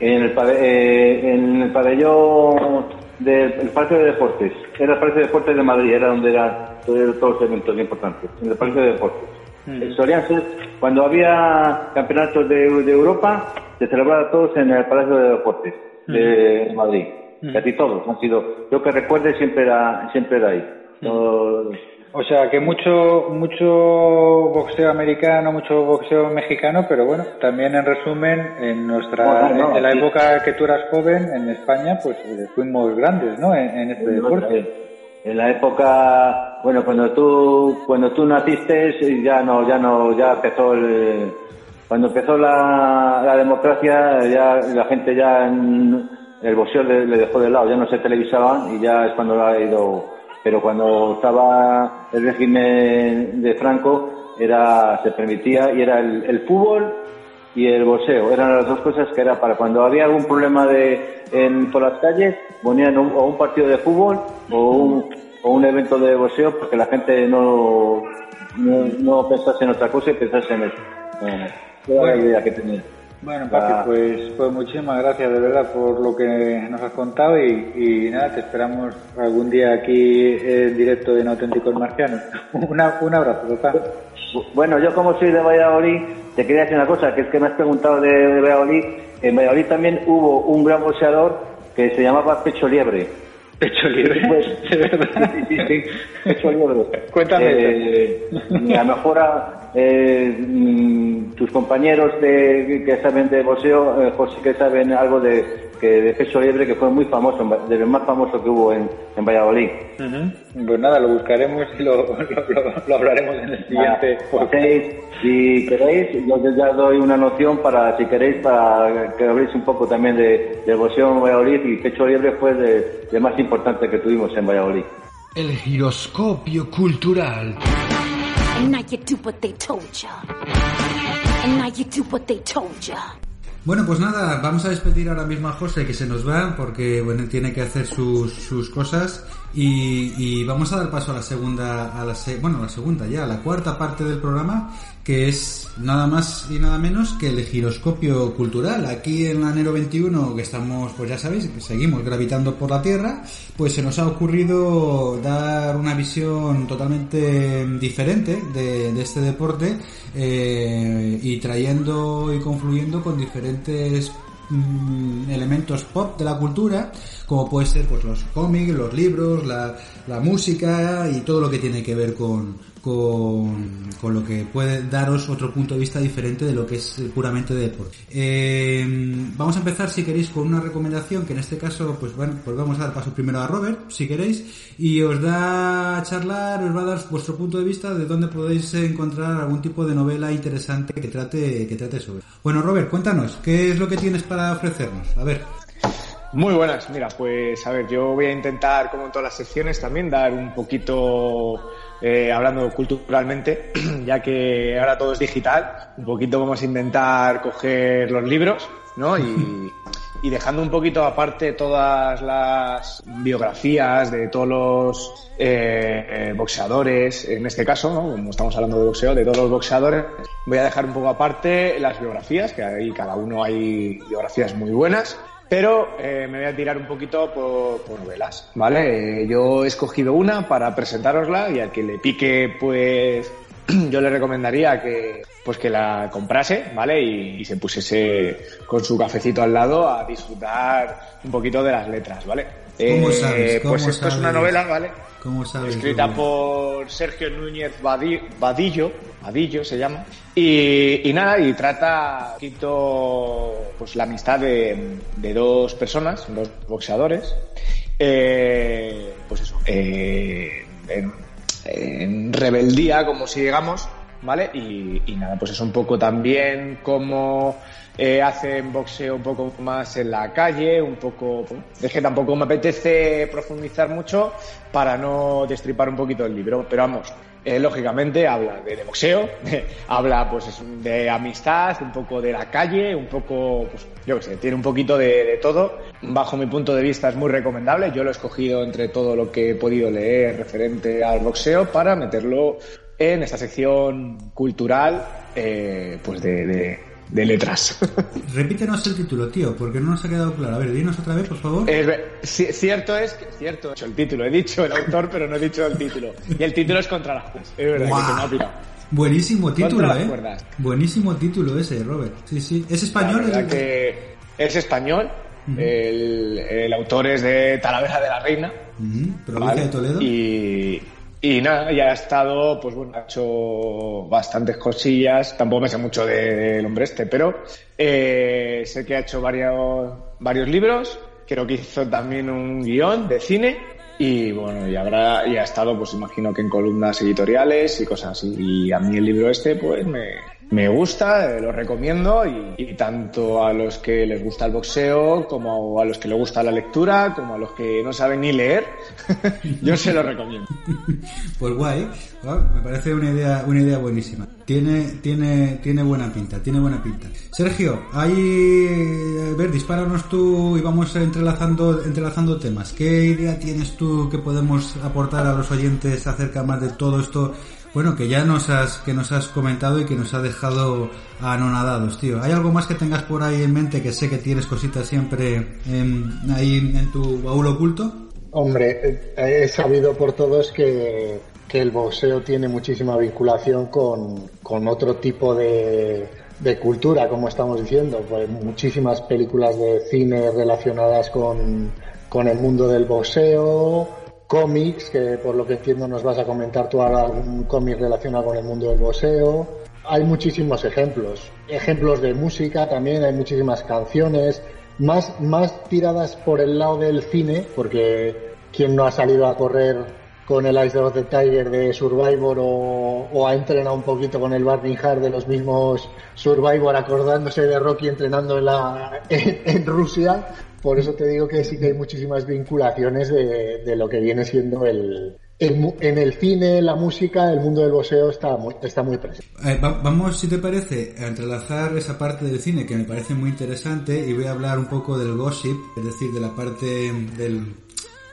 En el, eh, en el pabellón del Parque de Deportes. Era el Parque de Deportes de Madrid, era donde eran todos los eventos importantes, en el Parque de Deportes. Mm. Solían ser, cuando había campeonatos de, Europa, se celebraban todos en el Palacio de Deportes de mm. Madrid. Mm. Casi todos han sido, yo que recuerde siempre era, siempre era ahí. O sea, que mucho mucho boxeo americano, mucho boxeo mexicano, pero bueno, también en resumen, en nuestra en, la época que tú eras joven en España, pues eh, fuimos grandes, ¿no? En, este deporte. En la época, bueno, cuando tú cuando tú naciste ya no ya no ya empezó el cuando empezó la, la democracia ya la gente ya el boxeo le, le dejó de lado, ya no se televisaban y ya es cuando ha ido pero cuando estaba el régimen de Franco era se permitía y era el, fútbol y el boxeo. Eran las dos cosas que era para cuando había algún problema de en, por las calles ponían un, o un partido de fútbol o un, o un evento de boxeo porque la gente no no, pensase en otra cosa y pensase en eso era la idea que tenía bueno, Papi, pues, pues muchísimas gracias de verdad por lo que nos has contado y, nada, te esperamos algún día aquí en directo en Auténticos Marcianos. (laughs) Una, un abrazo, papá. Bueno, yo como soy de Valladolid, te quería decir una cosa, que es que me has preguntado de, Valladolid. En Valladolid también hubo un gran boxeador que se llamaba Pecho Liebre. Pecho Liebre, pues, (laughs) Sí, sí, sí, Pecho Liebre. (laughs) Cuéntame. Eh, a lo mejor eh, mm, tus compañeros de, que saben de boxeo, eh, sí que saben algo de, que de pecho libre que fue muy famoso, de lo más famoso que hubo en, en Valladolid. Pues nada, lo buscaremos y lo, (laughs) lo, hablaremos en el siguiente. si queréis, yo ya doy una noción para, si queréis, para que habléis un poco también de, de boxeo en Valladolid y pecho libre fue de, de más importante que tuvimos en Valladolid. El giroscopio cultural. Bueno, pues nada, vamos a despedir ahora mismo a José que se nos va porque bueno, tiene que hacer sus, sus cosas y, y vamos a dar paso a la segunda, a la se- bueno, a la segunda ya, a la cuarta parte del programa que es nada más y nada menos que el giroscopio cultural. Aquí en la Nero 21, que estamos, pues ya sabéis, que seguimos gravitando por la Tierra, pues se nos ha ocurrido dar una visión totalmente diferente de, este deporte eh, y trayendo y confluyendo con diferentes mm, elementos pop de la cultura, como puede ser pues los cómics, los libros, la, la música y todo lo que tiene que ver con, con, con lo que puede daros otro punto de vista diferente de lo que es puramente deporte. Eh, vamos a empezar, si queréis, con una recomendación que en este caso, pues bueno, pues vamos a dar paso primero a Robert, si queréis, y os da a charlar, os va a dar vuestro punto de vista de dónde podéis encontrar algún tipo de novela interesante que trate, que trate sobre. Bueno, Robert, cuéntanos, ¿qué es lo que tienes para ofrecernos? A ver. Muy buenas, mira, pues a ver, yo voy a intentar, como en todas las secciones, también dar un poquito, eh, hablando culturalmente, (clears throat) ya que ahora todo es digital, un poquito vamos a intentar coger los libros, ¿no? Y, (laughs) y dejando un poquito aparte todas las biografías de todos los eh, eh, boxeadores, en este caso, ¿no? como estamos hablando de boxeo, de todos los boxeadores, voy a dejar un poco aparte las biografías, que ahí cada uno hay biografías muy buenas, pero eh, me voy a tirar un poquito por, por novelas, ¿vale? Eh, yo he escogido una para presentárosla y al que le pique, pues (clears throat) yo le recomendaría que pues que la comprase, ¿vale? Y, y se pusiese con su cafecito al lado a disfrutar un poquito de las letras, ¿vale? ¿Cómo Eh, sabes? ¿Cómo pues esto es una novela, ¿vale? ¿Cómo sabes? Escrita por Sergio Núñez Vadillo, Vadillo se llama, y, y nada, y trata un poquito pues la amistad de, de dos personas, dos boxeadores, eh, pues eso, eh, en, en rebeldía, como si digamos, ¿vale? Y, y nada, pues es un poco también como eh, hacen boxeo un poco más en la calle, un poco... Es que tampoco me apetece profundizar mucho para no destripar un poquito el libro, pero vamos, eh, lógicamente habla de, boxeo, (laughs) habla pues de amistad, un poco de la calle, un poco, pues yo qué sé, tiene un poquito de, de todo. Bajo mi punto de vista es muy recomendable, yo lo he escogido entre todo lo que he podido leer referente al boxeo para meterlo en esta sección cultural eh, pues de, de- letras. (laughs) Repítenos el título, tío, porque no nos ha quedado claro. A ver, dinos otra vez, por favor. Es cierto es que, cierto, he dicho el título, he dicho el autor, pero no he dicho el título. Y el título es contra las cuerdas. Es verdad que se me ha pirado. Buenísimo título, ¿eh? cuerdas. Buenísimo título ese, Robert. Sí, sí. ¿Es español? La verdad el- que es español. el, el autor es de Talavera de la Reina. Provincia ¿vale? de Toledo. Y, y nada, ya ha estado, pues bueno, ha hecho bastantes cosillas. Tampoco me sé mucho de- del hombre este, pero eh, sé que ha hecho varios, varios libros. Creo que hizo también un guion de cine. Y bueno, y habrá, y ha estado, pues imagino que en columnas editoriales y cosas así. Y a mí el libro este, pues me, me gusta, eh, lo recomiendo y, tanto a los que les gusta el boxeo como a los que les gusta la lectura, como a los que no saben ni leer, (laughs) yo se lo recomiendo. (laughs) Pues guay, me parece una idea, una idea buenísima. Tiene, tiene, tiene buena pinta, tiene buena pinta. Sergio, ahí, a ver, dispáranos tú y vamos entrelazando, entrelazando temas. ¿Qué idea tienes tú que podemos aportar a los oyentes acerca más de todo esto? Bueno, que ya nos has, que nos has comentado y que nos ha dejado anonadados, tío. ¿Hay algo más que tengas por ahí en mente que sé que tienes cositas siempre en- ahí en tu baúl oculto? Hombre, he sabido por todos que, que el boxeo tiene muchísima vinculación con, con otro tipo de, de cultura, como estamos diciendo. Pues muchísimas películas de cine relacionadas con, con el mundo del boxeo, cómics, que por lo que entiendo nos vas a comentar tú ahora algún cómic relacionado con el mundo del boxeo. Hay muchísimos ejemplos. Ejemplos de música también, hay muchísimas canciones, más, más tiradas por el lado del cine, porque quien no ha salido a correr con el Ice of the Tiger de Survivor o, ha entrenado un poquito con el Barney Hard de los mismos Survivor acordándose de Rocky entrenando en, la, (laughs) en, en Rusia. Por eso te digo que sí que hay muchísimas vinculaciones de, de lo que viene siendo el, el, en el cine, la música, el mundo del boxeo está muy, está muy presente. Eh, va- vamos, si te parece, a entrelazar esa parte del cine que me parece muy interesante y voy a hablar un poco del gossip, es decir, de la parte del,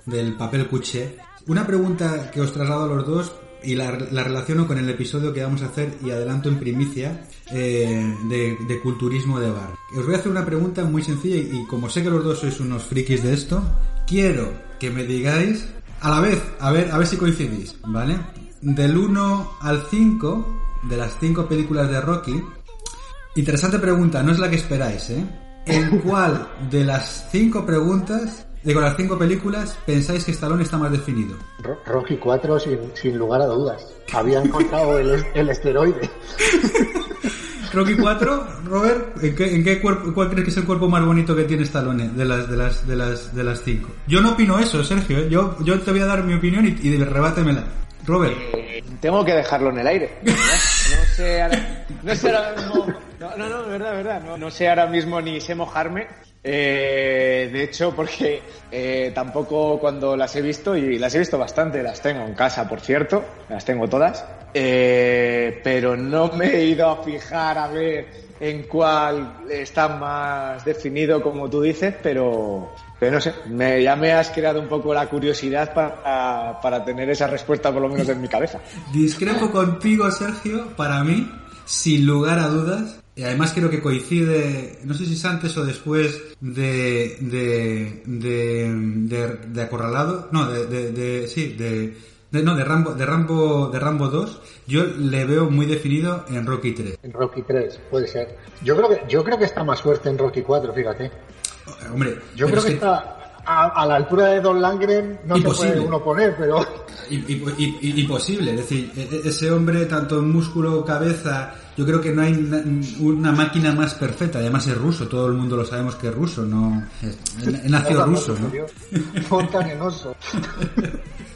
del papel cuché. Una pregunta que os traslado a los dos y la, la relaciono con el episodio que vamos a hacer y adelanto en primicia eh, de, de culturismo de bar. Os voy a hacer una pregunta muy sencilla y, y como sé que los dos sois unos frikis de esto, quiero que me digáis a la vez, a ver, a ver si coincidís, ¿vale? Del 1 al 5 de las 5 películas de Rocky, interesante pregunta, no es la que esperáis, ¿eh? ¿En (laughs) cuál de las 5 preguntas, digo, las 5 películas, pensáis que Stallone está más definido? Ro- Rocky 4 sin, sin lugar a dudas. Había encontrado el, el esteroide. (laughs) Rocky 4, Robert, ¿en qué, en qué cuerpo, cuál crees que es el cuerpo más bonito que tiene Stallone de las de las de las de las cinco? Yo no opino eso, Sergio. ¿eh? Yo yo te voy a dar mi opinión y, y rebátemela. Robert, Eh, tengo que dejarlo en el aire. (laughs) ¿verdad? No sé ahora, no sé ahora mismo. No, no, no, verdad, verdad. No, no sé ahora mismo ni sé mojarme. Eh, de hecho, porque eh, tampoco cuando las he visto, y las he visto bastante, las tengo en casa, por cierto, las tengo todas, eh, pero no me he ido a fijar a ver en cuál está más definido, como tú dices, pero, pero no sé, me, ya me has creado un poco la curiosidad para, para tener esa respuesta por lo menos en mi cabeza. (laughs) discrepo contigo, Sergio. Para mí, sin lugar a dudas, y además creo que coincide, no sé si es antes o después de de de, de, de acorralado, no, de, de, de- sí, de, de- no, de Rambo, de Rambo, de Rambo 2, yo le veo muy definido en Rocky 3. En Rocky 3, puede ser. Yo creo que, yo creo que está más fuerte en Rocky 4, fíjate. Hombre, Yo creo que, es está a, a la altura de Don Langren, no Imposible. se puede uno poner, pero imposible, es decir, e- e- ese hombre, tanto en músculo, cabeza, yo creo que no hay na- una máquina más perfecta, además es ruso, todo el mundo lo sabemos que es ruso, no, he nacido ruso, ¿no? (laughs)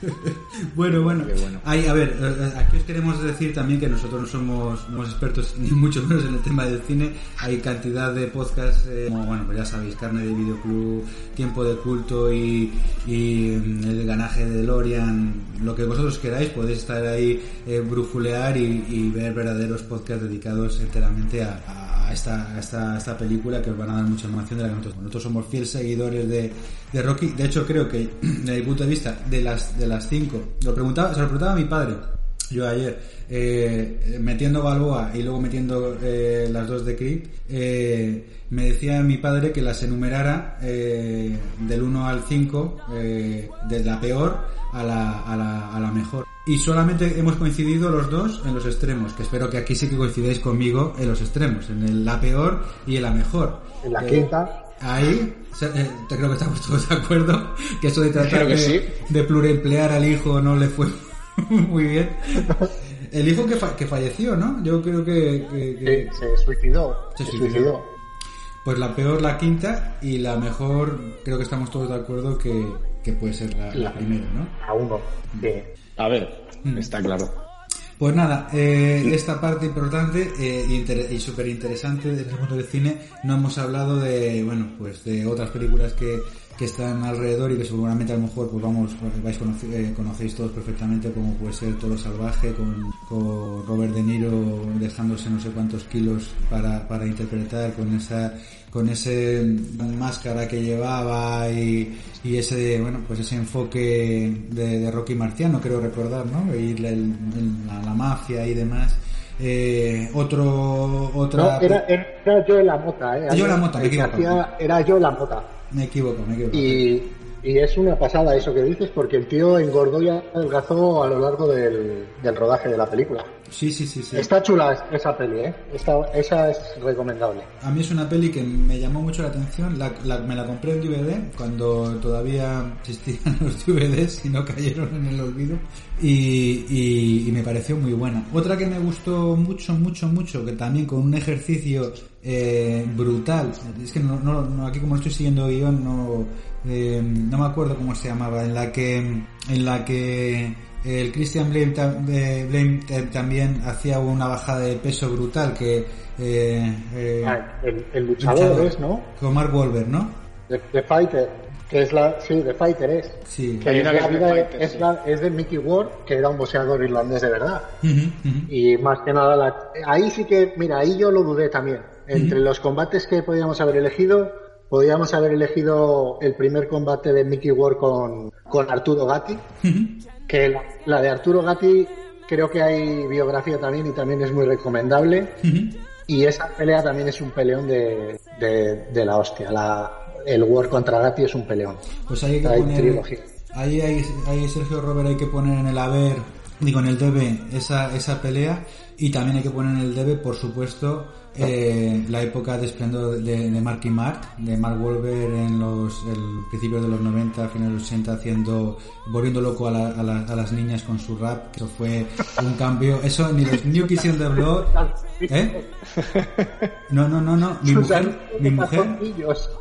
(laughs) Bueno, bueno. Hay, a ver, eh, aquí os queremos decir también que nosotros no somos, somos expertos (laughs) ni mucho menos en el tema del cine. Hay cantidad de podcasts, eh, como bueno, pues ya sabéis, Carne de Videoclub, Tiempo de Culto y, y mm, el ganaje de Lorian, lo que vosotros queráis, podéis estar ahí, eh, brujulear y, y ver verdaderos podcasts dedicados enteramente a, a esta, a esta, a esta película que os van a dar mucha información de la que nosotros. Nosotros somos fieles seguidores de, de Rocky. De hecho, creo que (clears throat) desde mi punto de vista, de las, de las cinco, lo preguntaba, se lo preguntaba a mi padre. Yo ayer, eh, metiendo Balboa y luego metiendo eh, las dos de Creed, eh, me decía mi padre que las enumerara eh, del 1 al 5, eh, de la peor a la, a, la, a la mejor. Y solamente hemos coincidido los dos en los extremos, que espero que aquí sí que coincidáis conmigo en los extremos, en el- la peor y en la mejor. En la quinta. Ahí, eh, te creo que estamos todos de acuerdo, que eso de tratar de, sí. de pluriemplear al hijo no le fue (laughs) muy bien. El hijo que, fa- que falleció, ¿no? Yo creo que... que- que- Se, se suicidó. Se Se, suicidó. suicidó. pues la peor la quinta y la mejor creo que estamos todos de acuerdo que, que puede ser la, la primera, ¿no? A uno. De, A ver, está claro. Pues nada, eh, esta parte importante eh, y, súper interesante desde el mundo del cine, no hemos hablado de, bueno, pues de otras películas que, que están alrededor y que seguramente a lo mejor pues vamos, vais eh, conocéis todos perfectamente, como puede ser Toro Salvaje con, con Robert De Niro dejándose no sé cuántos kilos para, para interpretar con esa con ese máscara que llevaba y, y ese bueno pues ese enfoque de, de Rocky Marciano creo recordar no y la, el- la, la mafia y demás eh, otro otra No, era, era yo la mota, ¿eh? Yo la Mota, me equivoco. hacía era yo la mota. me equivoco me equivoco Y, y es una pasada eso que dices, porque el tío engordó y adelgazó a lo largo del, del rodaje de la película. sí sí sí sí Está chula esa peli, ¿eh? Esta, esa es recomendable. A mí es una peli que me llamó mucho la atención. La, la- me la compré en DVD cuando todavía existían (laughs) los DVDs y no cayeron en el olvido. Y, y- y me pareció muy buena. Otra que me gustó mucho, mucho, mucho, que también con un ejercicio eh, brutal. Es que no, no- no- aquí como estoy siguiendo guion, no, eh, no me acuerdo cómo se llamaba. En la que, en la que el Christian Blame, eh, Blame, eh, también hacía una bajada de peso brutal que eh, eh, Ah, el, el luchador es, ¿no? con Mark Wahlberg, ¿no? The, The Fighter. Que es la, sí, de Fighter es. Sí. Que Hay es, una que la es de vida Fighter, es, sí. la- es de Mickey Ward, que era un boxeador irlandés de verdad. Y más que nada, la- ahí sí que, mira, ahí yo lo dudé también. Entre los combates que podíamos haber elegido, podíamos haber elegido el primer combate de Mickey Ward con, con Arturo Gatti, que la, la de Arturo Gatti creo que hay biografía también y también es muy recomendable. Y esa pelea también es un peleón de, de, de la hostia. La, el War contra Gatti es un peleón. Pues ahí hay que Hay poner. trilogía. Ahí, hay, ahí, Sergio Robert, hay que poner en el haber, digo, en el debe, esa, esa pelea. Y también hay que poner en el debe, por supuesto, eh, la época de esplendor de, de Mark y Mark, de Mark Wolver en los el principio de los 90, finales de los 80, haciendo, volviendo loco a, la- a la- a las niñas con su rap. Eso fue un cambio. Eso ni los New Kids in the Blood. ¿Eh? No, no, no, no. Mi mujer, mi mujer.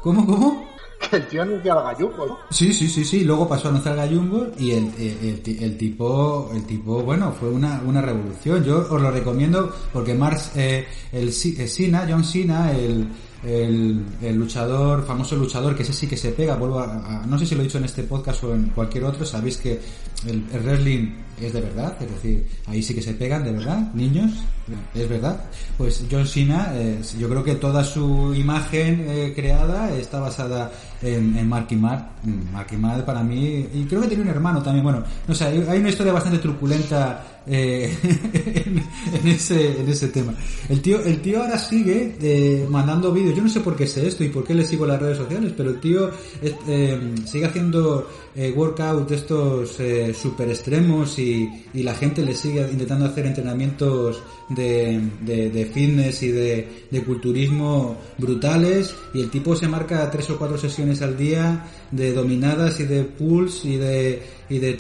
¿Cómo, cómo? El tío anunciaba gallupo, ¿no? Sí, sí, sí, sí. Luego pasó a anunciar Gallumbo y el, el, el el tipo, el tipo, bueno, fue una, una revolución. Yo os lo recomiendo porque Mars, eh, el eh, Sina, John Cena, el, el, el luchador, famoso luchador, que ese sí que se pega, vuelvo a, no sé si lo he dicho en este podcast o en cualquier otro, sabéis que el, el wrestling es de verdad, es decir, ahí sí que se pegan de verdad, niños, es verdad. Pues John Cena, eh, yo creo que toda su imagen eh, creada está basada en, en Mark y Mark. Mark y Mark para mí, y creo que tiene un hermano también, bueno, no sé, hay, hay una historia bastante truculenta eh, (laughs) en, en ese, en ese tema. El tío, el tío ahora sigue eh, mandando vídeos, yo no sé por qué sé esto y por qué le sigo las redes sociales, pero el tío es- eh, sigue haciendo eh, workout de estos eh, super extremos y, y la gente le sigue intentando hacer entrenamientos de, de, fitness y de, de culturismo brutales y el tipo se marca tres o cuatro sesiones al día de dominadas y de pulls y de y de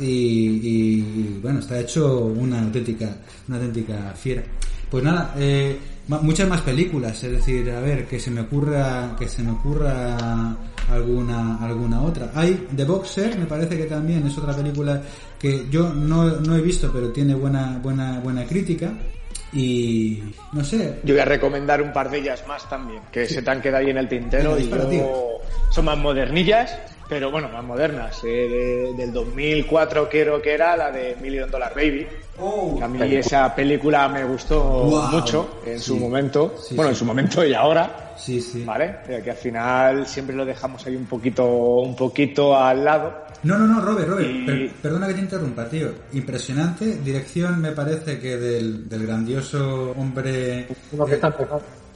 y, y- bueno está hecho una auténtica una auténtica fiera. Pues nada eh, muchas más películas es decir a ver que se me ocurra que se me ocurra alguna alguna otra. Hay The Boxer me parece que también es otra película que yo no, no he visto pero tiene buena buena buena crítica. Y no sé. Yo voy a recomendar un par de ellas más también, que se te han quedado ahí en el tintero Venga, y yo- son más modernillas, pero bueno, más modernas. eh, de- del 2004 creo que era la de Million Dollar Baby. Que a mí esa película me gustó Wow. mucho en su momento. Sí, bueno, sí. en su momento y ahora. sí sí ¿Vale? Eh, Que al final siempre lo dejamos ahí un poquito, un poquito al lado. No, no, no, Robert, Robert, Y- per- perdona que te interrumpa, tío. Impresionante, dirección me parece que del, del grandioso hombre... Uno que está.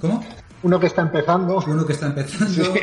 ¿Cómo? Uno que está empezando. Uno que está empezando,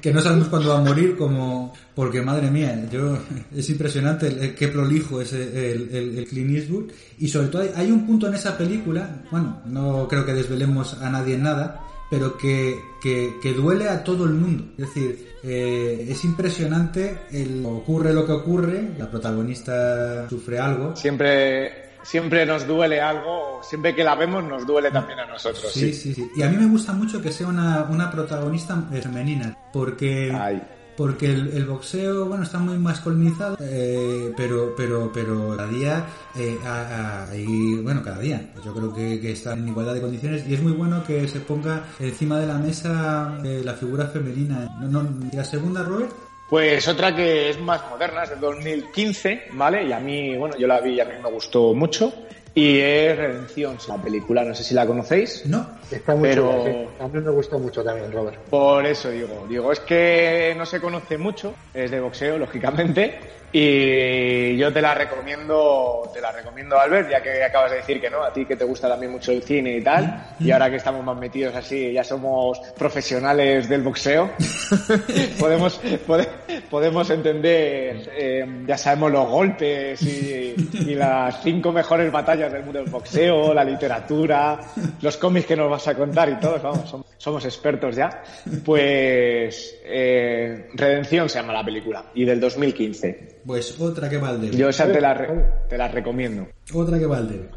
que no sabemos cuándo va a morir, como... Porque, madre mía, yo es impresionante el, el- qué prolijo es el, el, el Clint Eastwood. Y sobre todo hay, hay un punto en esa película, bueno, no creo que desvelemos a nadie nada, pero que, que, que duele a todo el mundo. Es decir, eh, es impresionante, el, ocurre lo que ocurre, la protagonista sufre algo. Siempre, siempre nos duele algo, siempre que la vemos nos duele también a nosotros. Sí, sí, sí. Y a mí me gusta mucho que sea una, una protagonista femenina, porque Ay. porque el, el boxeo, bueno, está muy masculinizado, eh, pero pero pero cada día eh, a- a- y, bueno, cada día, pues yo creo que, que está en igualdad de condiciones y es muy bueno que se ponga encima de la mesa eh, la figura femenina. No, no, ¿y la segunda, Robert? Pues otra que es más moderna, es de 2015, ¿vale? Y a mí, bueno, yo la vi y a mí me gustó mucho. Y es Redención, la película, no sé si la conocéis. No. Está muy Pero- chula, sí. A mí me gustó mucho también, Robert. Por eso digo, digo, es que no se conoce mucho, es de boxeo, lógicamente, y yo te la recomiendo, te la recomiendo, Albert, ya que acabas de decir que no, a ti que te gusta también mucho el cine y tal, y ahora que estamos más metidos así, ya somos profesionales del boxeo, (laughs) podemos, pode- podemos entender, eh, ya sabemos los golpes y, y las cinco mejores batallas del mundo del boxeo, la literatura, los cómics que nos a contar y todos, vamos, som- somos expertos ya. Pues eh, Redención se llama la película y del 2015. Pues otra que va al debe. Yo esa te la, re- te la recomiendo. Otra que va al debe.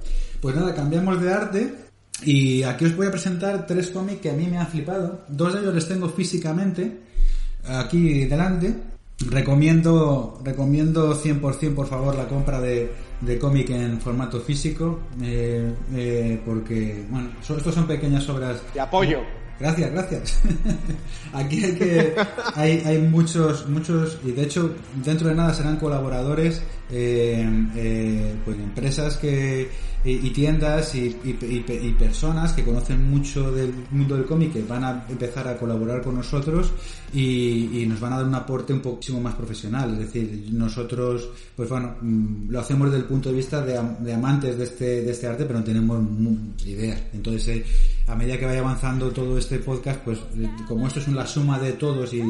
Pues nada, cambiamos de arte y aquí os voy a presentar tres cómics que a mí me han flipado. Dos de ellos les tengo físicamente aquí delante. Recomiendo, recomiendo 100% por favor la compra de, de cómic en formato físico eh, eh, porque, bueno, so- estos son pequeñas obras Y apoyo. Gracias, gracias. (laughs) Aquí hay que hay, hay muchos muchos y de hecho dentro de nada serán colaboradores eh, eh, pues empresas que y, tiendas y, y, personas que conocen mucho del mundo del cómic que van a empezar a colaborar con nosotros y, nos van a dar un aporte un poquísimo más profesional. Es decir, nosotros, pues bueno, mm, lo hacemos desde el punto de vista de, de amantes de este, de este arte, pero no tenemos ideas. Entonces, eh, a medida que vaya avanzando todo este podcast, pues eh, como esto es una suma de todos y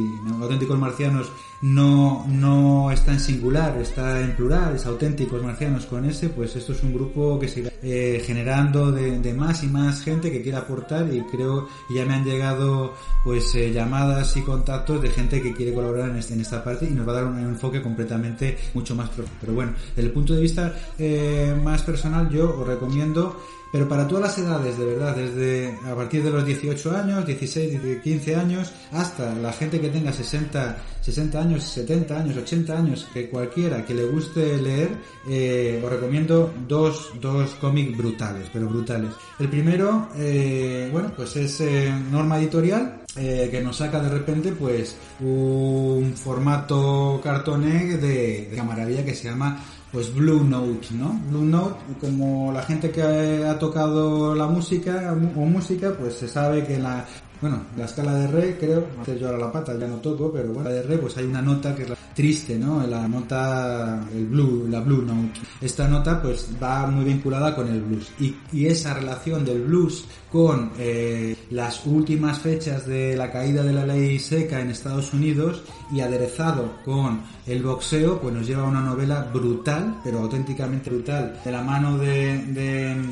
auténticos marcianos no, no está en singular, está en plural, es auténticos marcianos con ese, pues esto es un grupo que se eh, generando de, más y más gente que quiera aportar y creo que ya me han llegado pues eh, llamadas y contactos de gente que quiere colaborar en, este, en esta parte y nos va a dar un, enfoque completamente mucho más profundo. Pero bueno, desde el punto de vista eh, más personal yo os recomiendo pero para todas las edades, de verdad, desde a partir de los 18 años, 16, 15 años, hasta la gente que tenga 60, 60 años, 70 años, 80 años, que cualquiera que le guste leer, eh, os recomiendo dos, dos cómics brutales, pero brutales. El primero, eh, bueno, pues es eh, Norma Editorial, que nos saca de repente pues un formato cartoné de, de maravilla que se llama pues Blue Note, ¿no? Blue Note, como la gente que ha tocado la música o música, pues se sabe que la bueno, la escala de re, creo, hacer yo ahora la pata, ya no toco, pero bueno, la de re, pues hay una nota que es la triste, ¿no? La nota, el blue, la blue note. Esta nota, pues va muy vinculada con el blues. Y, y esa relación del blues con eh, las últimas fechas de la caída de la ley seca en Estados Unidos y aderezado con el boxeo, pues nos lleva a una novela brutal, pero auténticamente brutal, de la mano de de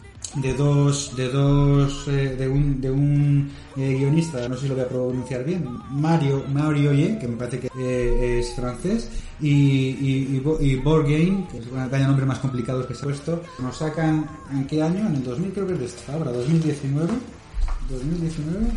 dos de dos eh, de un de un eh, guionista no sé si lo voy a pronunciar bien Mario Mario Ye que me parece que eh, es francés y y, y, Borgain que es una caña nombre más complicado que se ha nos sacan en qué año en el 2000 creo que es de esta obra 2019 2019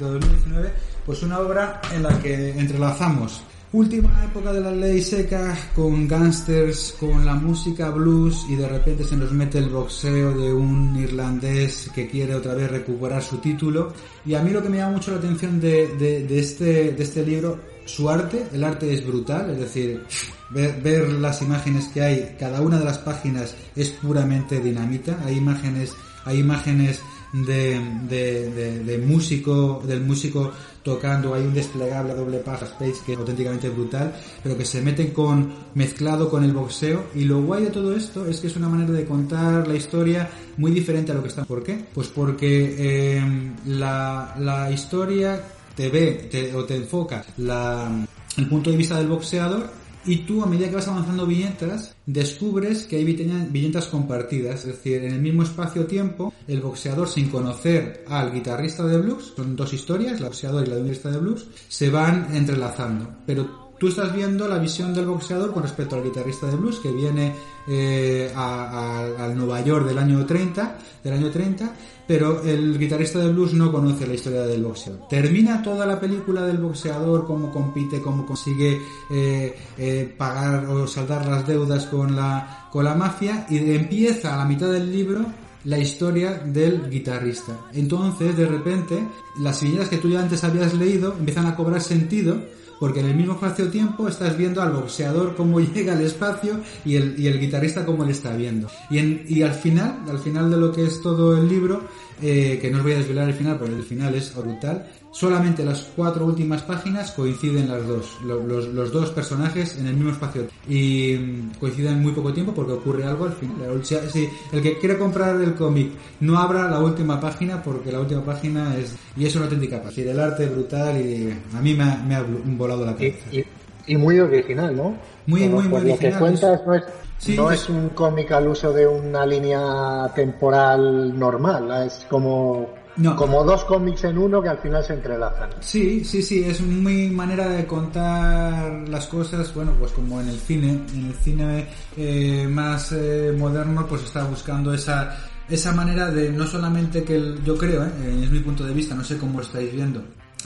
2019 pues una obra en la que entrelazamos Última época de la ley seca con gangsters, con la música blues y de repente se nos mete el boxeo de un irlandés que quiere otra vez recuperar su título. Y a mí lo que me llama mucho la atención de, de, este, de este libro, su arte, el arte es brutal, es decir, ver, las imágenes que hay, cada una de las páginas es puramente dinamita, hay imágenes, hay imágenes de, de, de, músico, del músico tocando, hay un desplegable a doble paja space que es auténticamente brutal, pero que se mete con, mezclado con el boxeo, y lo guay de todo esto es que es una manera de contar la historia muy diferente a lo que está. ¿Por qué? Pues porque eh, la, la historia te ve te, o te enfoca la, el punto de vista del boxeador y tú a medida que vas avanzando viñetas descubres que hay viñetas compartidas, es decir, en el mismo espacio-tiempo el boxeador sin conocer al guitarrista de blues, son dos historias, el boxeador y la guitarrista de blues, se van entrelazando, pero tú estás viendo la visión del boxeador con respecto al guitarrista de blues que viene eh, al Nueva York del año 30, del año 30, pero el guitarrista de blues no conoce la historia del boxeador. Termina toda la película del boxeador, cómo compite, cómo consigue eh, eh, pagar o saldar las deudas con la, con la mafia y empieza a la mitad del libro la historia del guitarrista. Entonces, de repente, las viñetas que tú ya antes habías leído empiezan a cobrar sentido porque en el mismo espacio-tiempo estás viendo al boxeador cómo (laughs) llega al espacio y el, y el guitarrista cómo le está viendo. Y, en, y al final, al final de lo que es todo el libro, eh, que no os voy a desvelar el final porque el final es brutal, solamente las cuatro últimas páginas coinciden las dos, los, los, dos personajes en el mismo espacio y mm, coinciden en muy poco tiempo porque ocurre algo al final. Si el que quiere comprar el cómic no abra la última página porque la última página es y es una auténtica paz. El arte es brutal y a mí me ha, me ha volado la cabeza. Y, muy original, ¿no? Muy, muy, muy original. Lo que cuentas no es no es un cómic al uso de una línea temporal normal, es como, como dos cómics en uno que al final se entrelazan. Sí, sí, sí, es muy manera de contar las cosas, bueno, pues como en el cine, en el cine eh, más eh, moderno, pues está buscando esa esa manera de no solamente que el, yo creo, eh, es mi punto de vista, no sé cómo lo estáis viendo,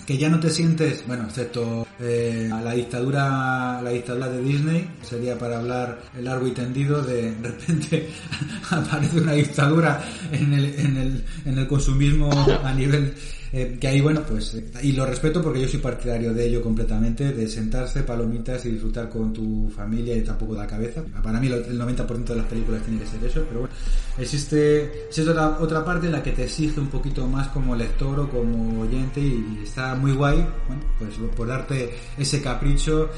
que ya no te sientes, bueno, excepto eh, la dictadura, la dictadura de Disney, sería para hablar largo y tendido, de, de repente (laughs) aparece una dictadura en el, en el, en el consumismo a nivel eh, que ahí, bueno, pues, y lo respeto porque yo soy partidario de ello completamente, de sentarse, palomitas y disfrutar con tu familia y tampoco la cabeza. Para mí el 90% de las películas tiene que ser eso, pero bueno, existe, existe otra, otra parte en la que te exige un poquito más como lector o como oyente y, está muy guay, bueno, pues por darte ese capricho.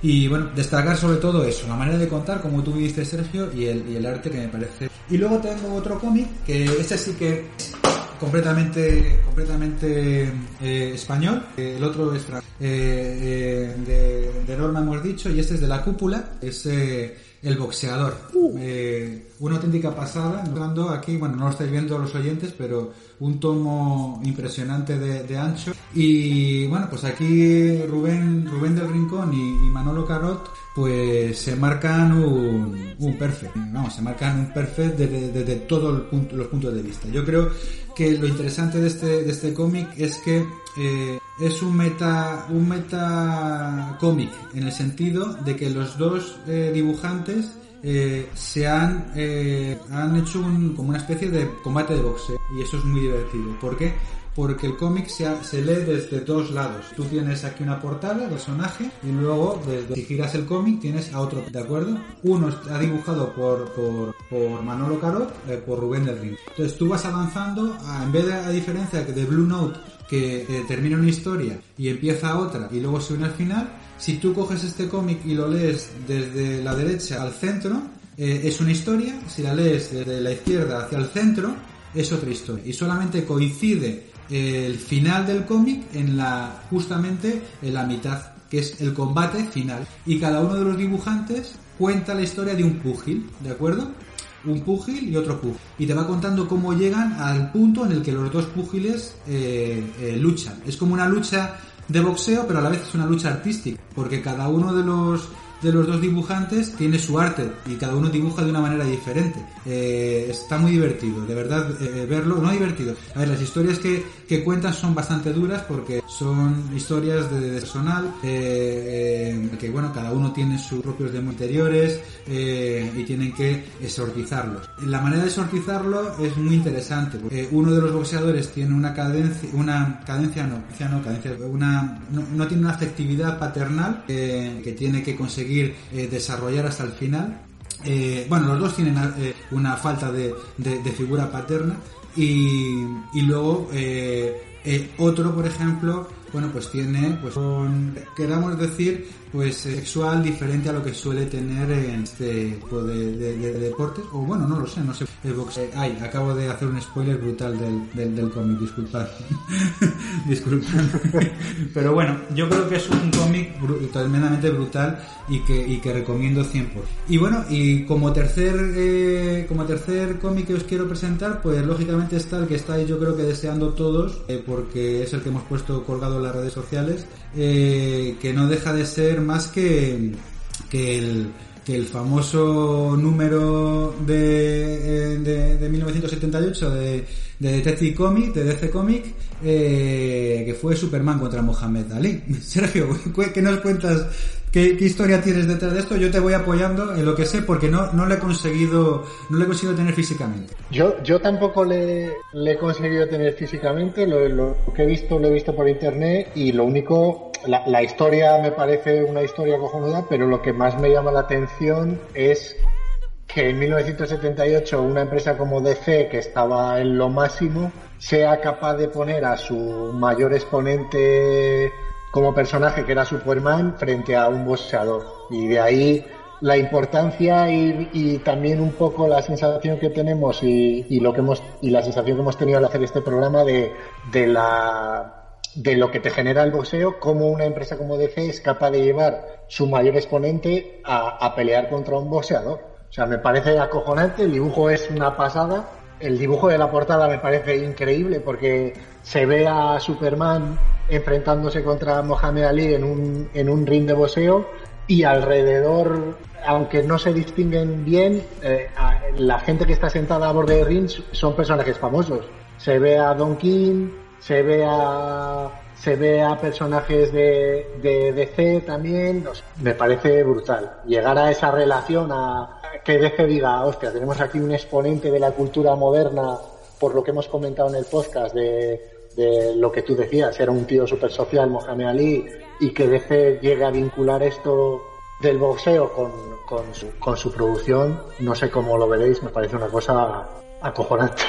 Y bueno, destacar sobre todo eso, la manera de contar, como tú viste Sergio, y el, y el arte que me parece. Y luego tengo otro cómic, que este sí que completamente completamente eh, español. El otro es eh, eh, de, de, Norma hemos dicho y este es de la cúpula. Es el boxeador. Uh. una auténtica pasada. Aquí bueno no lo estáis viendo los oyentes pero un tomo impresionante de, ancho. Y bueno pues aquí Rubén Rubén del Rincón y, Manolo Carot pues se marcan un, un perfect. Vamos se marcan un perfect desde, desde todos los puntos de vista. Yo creo que lo interesante de este, de este cómic es que eh, es un meta, un meta cómic en el sentido de que los dos eh, dibujantes eh, se han, eh, han hecho un, como una especie de combate de boxeo y eso es muy divertido. ¿Por qué? porque el cómic se, se, lee desde dos lados. Tú tienes aquí una portada, personaje, y luego desde, si giras el cómic tienes a otro, ¿de acuerdo? Uno está dibujado por, por, por Manolo Carot, eh, por Rubén del Río. Entonces tú vas avanzando, a, en vez de a diferencia de Blue Note, que eh, termina una historia y empieza otra y luego se une al final, si tú coges este cómic y lo lees desde la derecha al centro, eh, es una historia, si la lees desde la izquierda hacia el centro, es otra historia. Y solamente coincide el final del cómic en la justamente en la mitad que es el combate final y cada uno de los dibujantes cuenta la historia de un púgil de acuerdo un púgil y otro púgil. Y te va contando cómo llegan al punto en el que los dos púgiles eh, eh, luchan. Es como una lucha de boxeo pero a la vez es una lucha artística porque cada uno de los de los dos dibujantes tiene su arte y cada uno dibuja de una manera diferente. Eh, está muy divertido, de verdad, eh, verlo, no divertido. A ver, las historias que, que cuentan son bastante duras porque son historias de, personal, eh, que bueno, cada uno tiene sus propios demos interiores y tienen que exorcizarlos. La manera de exorcizarlo es muy interesante. Porque uno de los boxeadores tiene una cadencia, una cadencia no, no, cadencia, una, no, no tiene una afectividad paternal que tiene que conseguir eh, desarrollar hasta el final. Eh, bueno, los dos tienen eh, una falta de, figura paterna y, y luego otro, por ejemplo, bueno, pues tiene, pues, queramos decir, pues sexual diferente a lo que suele tener en este tipo de, deportes, o bueno, no lo sé, no sé. Eh, ay, acabo de hacer un spoiler brutal del, del, cómic, disculpad. (laughs) disculpad. (laughs) Pero bueno, yo creo que es un cómic tremendamente brutal y que, y que recomiendo 100%. Y bueno, y como tercer, eh, como tercer cómic que os quiero presentar, pues lógicamente está el que estáis yo creo que deseando todos, eh, porque es el que hemos puesto colgado en las redes sociales, que no deja de ser más que, que el, que el famoso número de, de, de 1978 de, de Detective Comic, de DC Comic, eh, que fue Superman contra Mohamed Ali. (laughs) Sergio, ¿qué nos cuentas? ¿Qué, historia tienes detrás de esto? Yo te voy apoyando en lo que sé porque no, no lo he conseguido, no lo he conseguido tener físicamente. Yo, yo tampoco le, le he conseguido tener físicamente, lo, que he visto lo he visto por internet y lo único, la historia me parece una historia cojonuda, pero lo que más me llama la atención es que en 1978 una empresa como DC, que estaba en lo máximo, sea capaz de poner a su mayor exponente como personaje, que era Superman, frente a un boxeador. Y de ahí la importancia y, también un poco la sensación que tenemos y, lo que hemos y la sensación que hemos tenido al hacer este programa de, de la de lo que te genera el boxeo, como una empresa como DC es capaz de llevar su mayor exponente a pelear contra un boxeador. O sea, me parece acojonante, el dibujo es una pasada, el dibujo de la portada me parece increíble porque se ve a Superman enfrentándose contra Mohamed Ali en un, en un ring de boxeo y alrededor, aunque no se distinguen bien, eh, la gente que está sentada a borde de ring son personajes famosos. Se ve a Don King, se ve a se ve a personajes de, de DC también, me parece brutal. Llegar a esa relación, a que DC diga, hostia, tenemos aquí un exponente de la cultura moderna, por lo que hemos comentado en el podcast, de, lo que tú decías, era un tío súper social, Mohamed Ali, y que DC llegue a vincular esto del boxeo con, con, su, con su producción, no sé cómo lo veréis, me parece una cosa acojonante.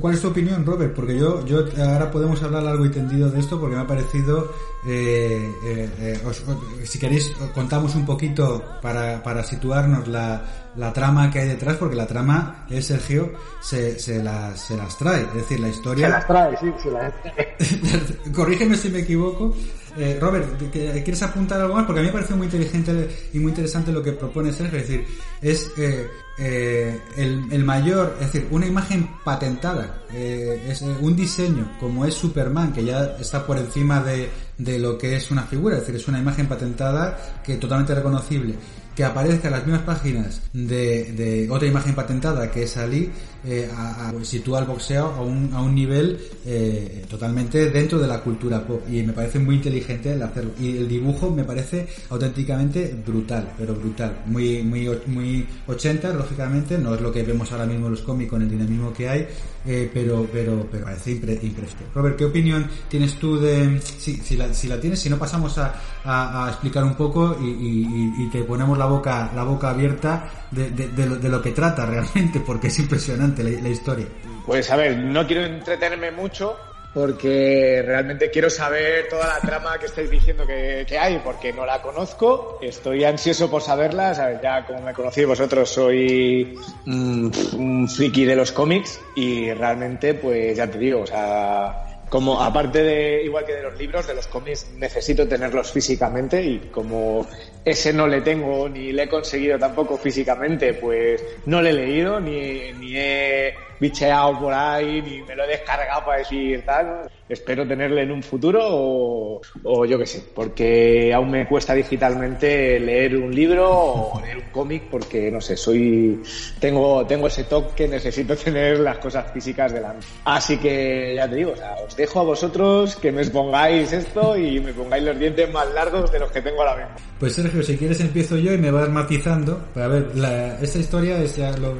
¿Cuál es tu opinión, Robert? Porque yo, yo ahora podemos hablar largo y tendido de esto porque me ha parecido, eh, eh, eh si queréis, contamos un poquito para, para situarnos la, la trama que hay detrás, porque la trama, es Sergio, se, se, las, se las trae. Es decir, la historia... Se las trae, sí, se las trae. (laughs) Corrígeme si me equivoco. Eh, Robert, ¿quieres apuntar algo más? Porque a mí me parece muy inteligente y muy interesante lo que propone Sergio. Es decir, es eh, eh, el, mayor, es decir, una imagen patentada, eh, es eh, un diseño como es Superman, que ya está por encima de, de lo que es una figura, es decir, es una imagen patentada que totalmente reconocible que aparezca en las mismas páginas de, de otra imagen patentada que es Ali, eh, a, a, sitúa el boxeo a un, a un nivel eh, totalmente dentro de la cultura pop. Y me parece muy inteligente el hacerlo y el dibujo me parece auténticamente brutal pero brutal. Muy muy muy 80 lógicamente no es lo que vemos ahora mismo en los cómics con el dinamismo que hay eh, pero pero pero parece impre, impresionante. Robert qué opinión tienes tú de si, si, la, si la tienes si no pasamos a, a, a explicar un poco y, y, y, te ponemos la boca la boca abierta de, de, de, lo, de lo que trata realmente porque es impresionante la, historia? Pues a ver, no quiero entretenerme mucho porque realmente quiero saber toda la trama que estáis diciendo que, hay, porque no la conozco, estoy ansioso por saberla, ¿sabes? ya como me conocéis vosotros soy un, un friki de los cómics y realmente pues ya te digo, o sea, como aparte de igual que de los libros, de los cómics necesito tenerlos físicamente y como ese no le tengo ni le he conseguido tampoco físicamente, pues no le he leído ni, ni he bicheado por ahí ni me lo he descargado para decir tal. Espero tenerle en un futuro o, o yo qué sé, porque aún me cuesta digitalmente leer un libro o leer un cómic porque no sé, soy tengo tengo ese toque que necesito (laughs) tener las cosas físicas delante. Así que ya te digo, o sea, os dejo a vosotros que me expongáis esto y me pongáis los dientes más largos de los que tengo ahora mismo. Pues Sergio, si quieres empiezo yo y me vas matizando. A ver, la, esta historia es ya lo,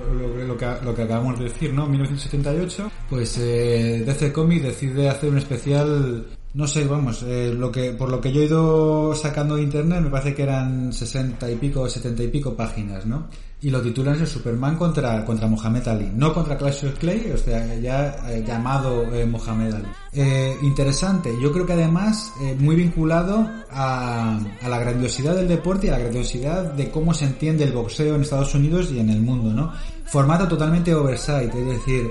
que, lo que acabamos de decir, ¿no? 1978, pues eh, DC Comics decide hacer un especial no sé, vamos, eh, lo que, por lo que yo he ido sacando de internet me parece que eran 60 y pico, 70 y pico páginas, ¿no? Y lo titulan es Superman contra, contra Mohamed Ali, no contra of Clay, o sea, ya eh, llamado eh, Mohamed Ali. Eh, interesante, yo creo que además muy vinculado a, la grandiosidad del deporte y a la grandiosidad de cómo se entiende el boxeo en Estados Unidos y en el mundo, ¿no? Formato totalmente oversight, es decir,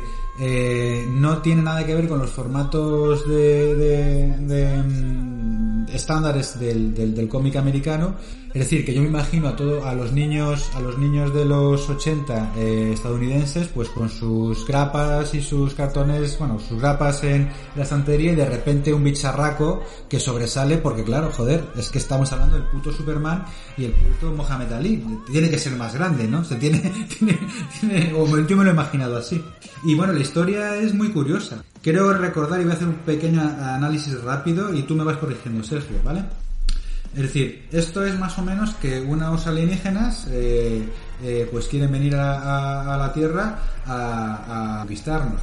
no tiene nada que ver con los formatos de, de, de um, estándares del, del, del cómic americano. Es decir, que yo me imagino a todo, a los niños, a los niños de los 80 eh, estadounidenses, pues con sus grapas y sus cartones, bueno, sus grapas en la estantería y de repente un bicharraco que sobresale porque claro, joder, es que estamos hablando del puto Superman y el puto Mohamed Ali. Tiene que ser más grande, ¿no? Se tiene, (laughs) tiene, tiene o yo me lo he imaginado así. Y bueno, la historia es muy curiosa. Quiero recordar y voy a hacer un pequeño análisis rápido y tú me vas corrigiendo, Sergio, ¿vale? Es decir, esto es más o menos que unos alienígenas eh, eh, pues quieren venir a, la Tierra a, a.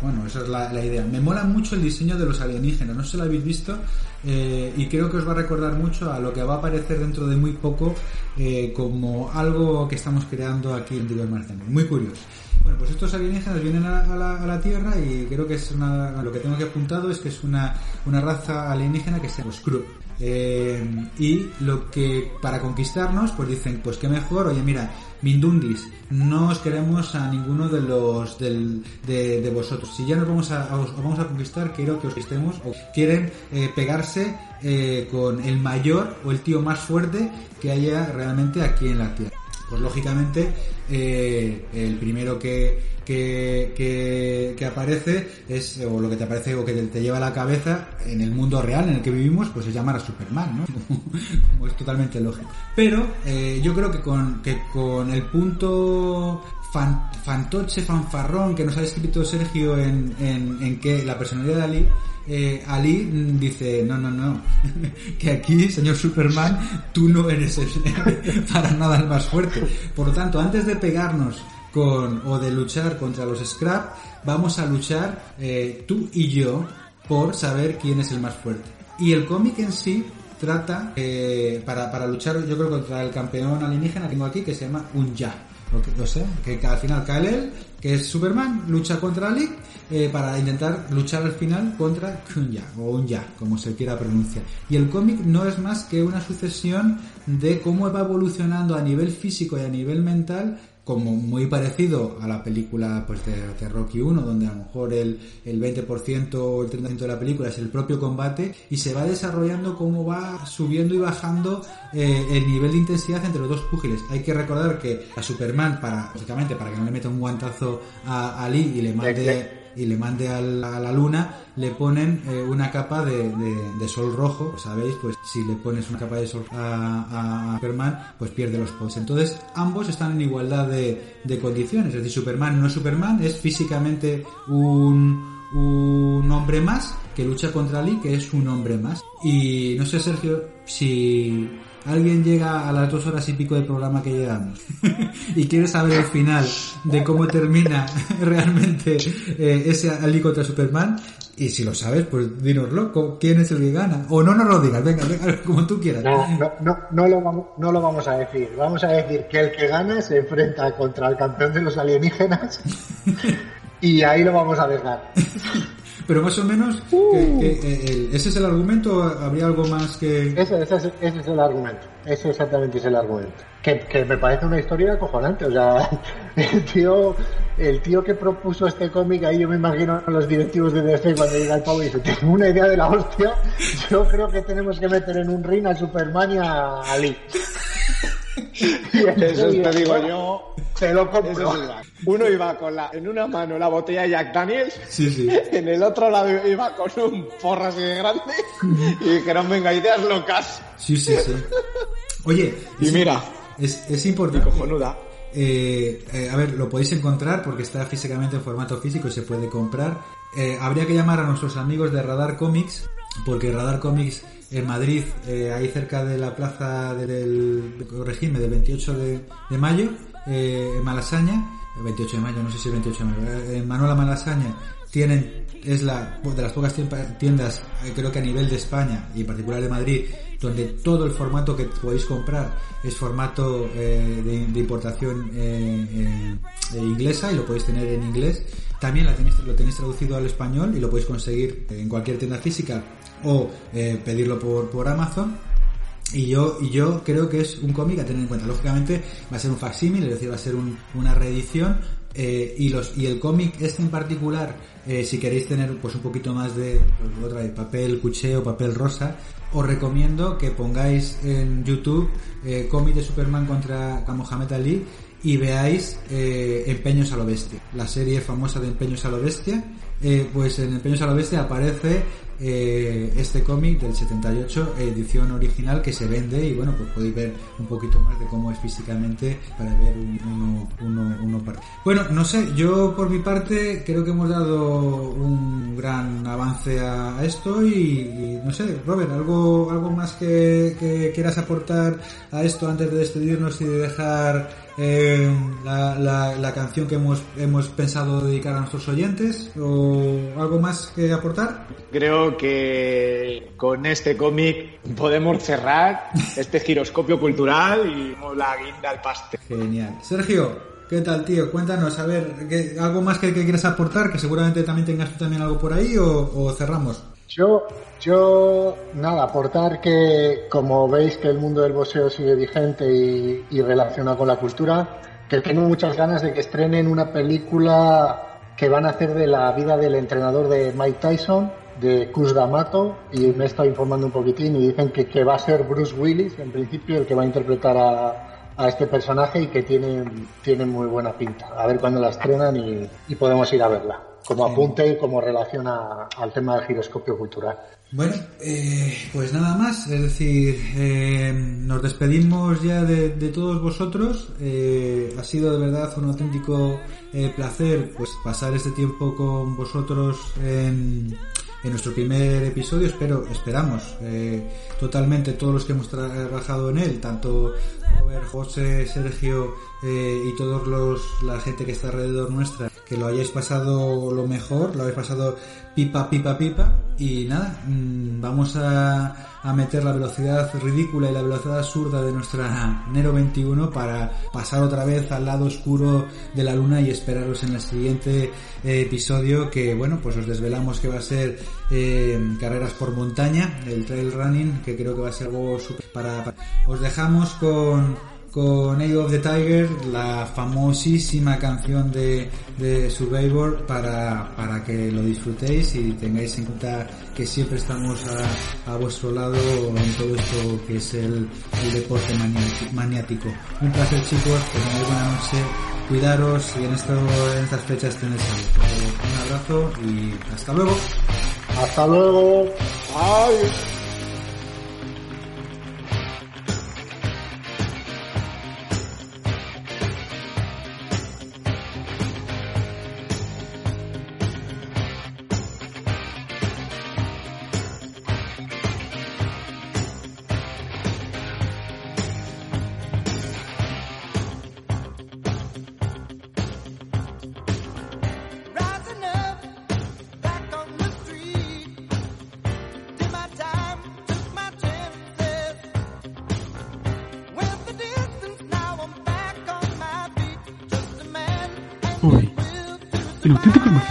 Bueno, esa es la, idea. Me mola mucho el diseño de los alienígenas, no sé si lo habéis visto eh, y creo que os va a recordar mucho a lo que va a aparecer dentro de muy poco eh, como algo que estamos creando aquí en Diver Marciano. Muy curioso. Bueno, pues estos alienígenas vienen a, la, Tierra y creo que es una, lo que tengo que apuntado es que es una, una raza alienígena que se llama Skrull. Eh, y lo que para conquistarnos pues dicen pues qué mejor oye mira Mindundis no os queremos a ninguno de los del, de, vosotros. Si ya nos vamos a os vamos a conquistar quiero que os estemos o quieren eh, pegarse eh, con el mayor o el tío más fuerte que haya realmente aquí en la tierra. Pues lógicamente el primero que, que, que, que, aparece es, o lo que te aparece o que te, te, lleva a la cabeza en el mundo real en el que vivimos, pues es llamar a Superman, ¿no? (laughs) Como es totalmente lógico. Pero eh, yo creo que con, que con el punto fan, fantoche, fanfarrón que nos ha descrito Sergio en, en, en que la personalidad de Ali, eh, Ali dice, no, no, no, (laughs) que aquí, señor Superman, tú no eres el, (laughs) para nada el más fuerte. Por lo tanto, antes de pegarnos con, o de luchar contra los Scrap, vamos a luchar eh, tú y yo por saber quién es el más fuerte. Y el cómic en sí trata eh, para, para luchar, yo creo, contra el campeón alienígena que tengo aquí, que se llama Unya. O sea, que al final él, que es Superman, lucha contra Ali eh, para intentar luchar al final contra Kunya o Unya, como se quiera pronunciar. Y el cómic no es más que una sucesión de cómo va evolucionando a nivel físico y a nivel mental como muy parecido a la película pues de, Rocky 1, donde a lo mejor el, el 20% o el 30% de la película es el propio combate y se va desarrollando cómo va subiendo y bajando eh, el nivel de intensidad entre los dos púgiles. Hay que recordar que a Superman, para, básicamente para que no le meta un guantazo a, a Lee y le mande y le mande a la, luna, le ponen eh, una capa de, de, sol rojo, ¿sabéis? Pues si le pones una capa de sol a, Superman, pues pierde los poderes. Entonces ambos están en igualdad de, de condiciones, es decir, Superman no es Superman, es físicamente un un hombre más que lucha contra Lee, que es un hombre más. Y no sé, Sergio, si alguien llega a las dos horas y pico del programa que llegamos (laughs) y quiere saber el final de cómo termina (laughs) realmente eh, ese Ali contra Superman, y si lo sabes, pues dínoslo, ¿quién es el que gana? O no nos lo digas, venga, venga, (laughs) como tú quieras. No, no, no, no, lo vamos, no lo vamos a decir. Vamos a decir que el que gana se enfrenta contra el campeón de los alienígenas y ahí lo vamos a dejar. Pero más o menos, uh. eh, ¿ese es el argumento? ¿Habría algo más que...? Ese, ese, ese, es el argumento. Ese exactamente es el argumento. Que, que, me parece una historia acojonante. O sea, (laughs) el tío, el tío que propuso este cómic, ahí yo me imagino a los directivos de DC cuando llega el pavo y dice, tengo una idea de la hostia, yo creo que tenemos que meter en un ring a Superman y a Ali. Eso te digo yo. Se lo compro. Uno iba con la, en una mano la botella de Jack Daniels, sí, sí. en el otro lado iba con un porra así de grande y dijeron, venga, ideas locas. Sí, sí, sí. Oye, y mira, es, es importante. Cojonuda. Eh, eh, a ver, lo podéis encontrar porque está físicamente en formato físico y se puede comprar. Eh, habría que llamar a nuestros amigos de Radar Comics porque Radar Comics en Madrid, eh, ahí cerca de la plaza del, regime del 28 de, mayo, eh, en Malasaña, el 28 de mayo, no sé si el 28 de mayo, eh, en Manuela Malasaña, tienen, es la de las pocas tiendas, creo que a nivel de España y en particular de Madrid, donde todo el formato que podéis comprar es formato de, importación inglesa y lo podéis tener en inglés. También lo tenéis traducido al español y lo podéis conseguir en cualquier tienda física o eh, pedirlo por, por Amazon. Y yo, y yo creo que es un cómic a tener en cuenta. Lógicamente va a ser un facsímil, es decir, va a ser una reedición. Eh, y los y el cómic este en particular, eh, si queréis tener pues un poquito más de otra vez, papel cuché o papel rosa, os recomiendo que pongáis en YouTube cómic de Superman contra Mohamed Ali y veáis Empeños a lo Bestia, la serie famosa de Empeños a lo Bestia. pues en Empeños a lo Bestia aparece eh, este cómic del 78, edición original que se vende y bueno, pues podéis ver un poquito más de cómo es físicamente para ver uno, uno, uno Bueno, no sé, yo por mi parte creo que hemos dado un gran avance a, esto y, no sé, Robert, ¿algo, algo más que, que quieras aportar a esto antes de despedirnos y de dejar eh, la, la, canción que hemos, hemos pensado dedicar a nuestros oyentes o algo más que aportar? Creo que con este cómic podemos cerrar este giroscopio cultural y la guinda al pastel. Genial. Sergio, ¿Qué tal, tío? Cuéntanos, a ver, ¿algo más que, que, quieras aportar? Que seguramente también tengas tú también algo por ahí o, o cerramos. Yo, yo, nada, aportar que, como veis que el mundo del boxeo sigue vigente y, relacionado con la cultura, que tengo muchas ganas de que estrenen una película que van a hacer de la vida del entrenador de Mike Tyson, de Cus D'Amato, y me he estado informando un poquitín y dicen que, que va a ser Bruce Willis, en principio, el que va a interpretar a, a este personaje y que tiene, tiene muy buena pinta. A ver cuándo la estrenan y, y podemos ir a verla como apunte y como relación al tema del giroscopio cultural. Bueno, eh, pues nada más, es decir, eh, nos despedimos ya de, todos vosotros. Eh, ha sido de verdad un auténtico placer pues pasar este tiempo con vosotros en, en nuestro primer episodio. Espero, esperamos eh, totalmente todos los que hemos trabajado en él, tanto Robert, José, Sergio eh, y todos los la gente que está alrededor nuestra, que lo hayáis pasado lo mejor, lo habéis pasado pipa, pipa, pipa. Y nada, mm, vamos a a meter la velocidad ridícula y la velocidad absurda de nuestra Nero 21 para pasar otra vez al lado oscuro de la luna y esperaros en el siguiente eh, episodio que bueno pues os desvelamos que va a ser eh, carreras por montaña el trail running que creo que va a ser algo super para os dejamos con con Age of the Tiger, la famosísima canción de, de Survivor, para, para, que lo disfrutéis y tengáis en cuenta que siempre estamos a, a vuestro lado en todo esto que es el, deporte maniático. Un placer chicos, que buena noche, cuidaros y en, en estas fechas tenéis salud. Un abrazo y hasta luego. Hasta luego.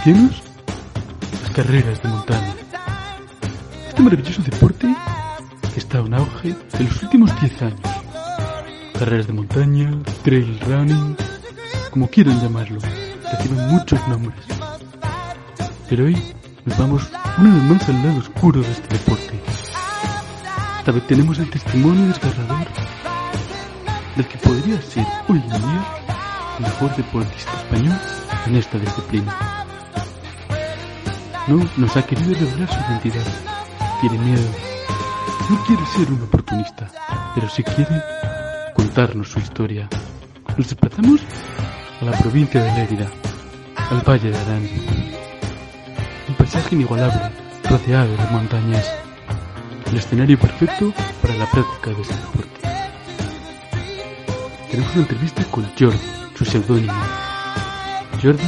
Las carreras de montaña. Este maravilloso deporte que está en auge en los últimos 10 años. Carreras de montaña, trail running, como quieran llamarlo, reciben muchos nombres. Pero hoy nos vamos una vez más al lado oscuro de este deporte. Esta vez tenemos el testimonio desgarrador del que podría ser hoy en día el mejor deportista español en esta disciplina. No nos ha querido revelar su identidad. Tiene miedo. No quiere ser un oportunista, pero sí quiere contarnos su historia. Nos desplazamos a la provincia de Lérida, al Valle de Arán. Un paisaje inigualable, rodeado de montañas. El escenario perfecto para la práctica de este deporte. Tenemos una entrevista con Jordi, su seudónimo. Jordi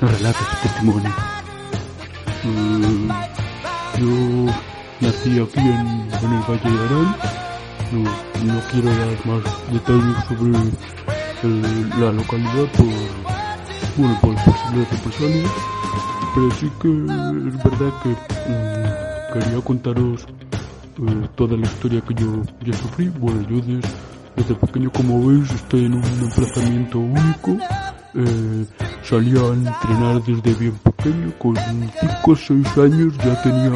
nos relata su testimonio. Yo nací aquí en, el Valle de Arán. No, no quiero dar más detalles sobre la localidad por, bueno, por posibles represalias, pero sí que es verdad que mm, quería contaros eh, toda la historia que yo, yo sufrí. Bueno, yo desde, desde pequeño, como veis, estoy en un emplazamiento único eh, salía a entrenar desde bien pequeño, con 5 o 6 años ya tenía,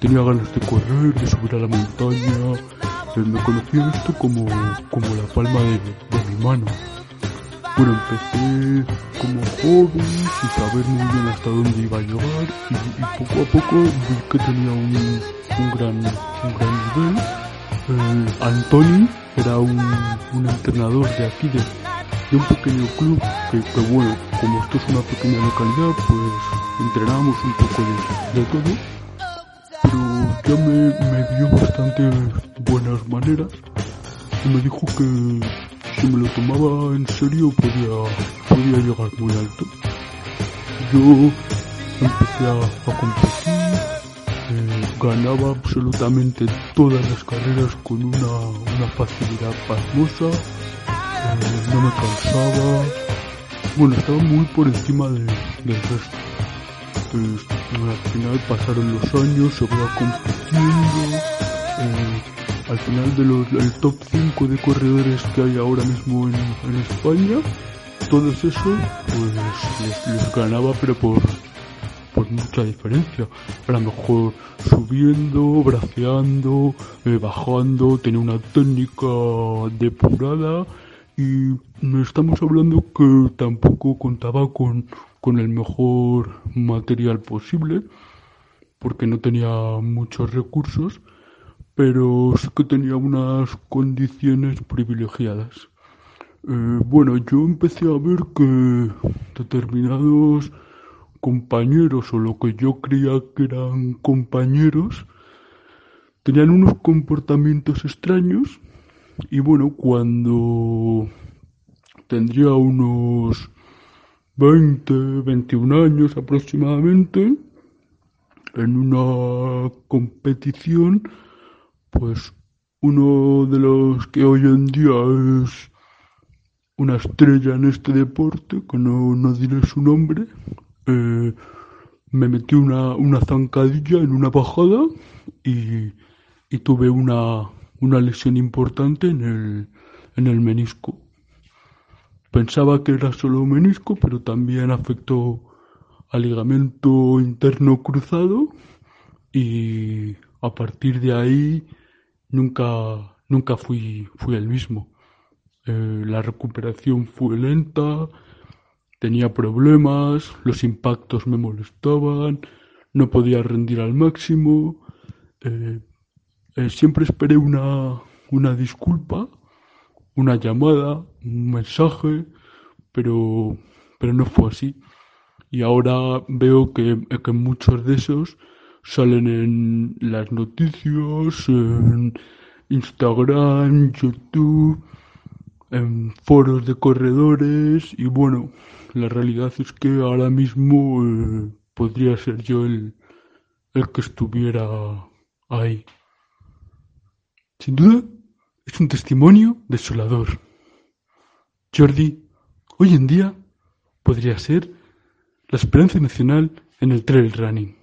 tenía ganas de correr, de subir a la montaña. Eh, me conocía esto como, como la palma de, mi mano. Bueno, empecé como joven, sin saber muy bien hasta dónde iba a llegar, y, poco a poco vi que tenía un, un, gran, un gran nivel. Eh, Anthony era un, un entrenador de aquí, de, de un pequeño club que, bueno, como esto es una pequeña localidad, pues entrenamos un poco de, todo, pero ya me, me dio bastante buenas maneras y me dijo que si me lo tomaba en serio podía, podía llegar muy alto. Yo empecé a, competir, eh, ganaba absolutamente todas las carreras con una, una facilidad pasmosa no me cansaba. Bueno, estaba muy por encima de, del resto. Entonces, al final pasaron los años, se va compitiendo. Eh, al final de los, el top 5 de corredores que hay ahora mismo en, en España, todos esos, pues les, ganaba, pero por, por mucha diferencia. A lo mejor subiendo, braceando, eh, bajando, tenía una técnica depurada y estamos hablando que tampoco contaba con, con el mejor material posible porque no tenía muchos recursos pero sí que tenía unas condiciones privilegiadas. Eh, bueno, yo empecé a ver que determinados compañeros o lo que yo creía que eran compañeros tenían unos comportamientos extraños y bueno, cuando tendría unos 20, 21 años aproximadamente, en una competición, pues uno de los que hoy en día es una estrella en este deporte, que no, no diré su nombre, eh, me metió una, una zancadilla en una bajada y, y tuve una, una lesión importante en el, en el menisco. Pensaba que era solo menisco, pero también afectó al ligamento interno cruzado y a partir de ahí nunca, nunca fui, fui el mismo. Eh, la recuperación fue lenta, tenía problemas, los impactos me molestaban, no podía rendir al máximo. Eh, eh, siempre esperé una, una disculpa, una llamada, un mensaje, pero, pero no fue así. Y ahora veo que, que muchos de esos salen en las noticias, en Instagram, YouTube, en foros de corredores y bueno, la realidad es que ahora mismo eh, podría ser yo el, el que estuviera ahí. Sin duda, es un testimonio desolador. Jordi, hoy en día, podría ser la esperanza nacional en el trail running.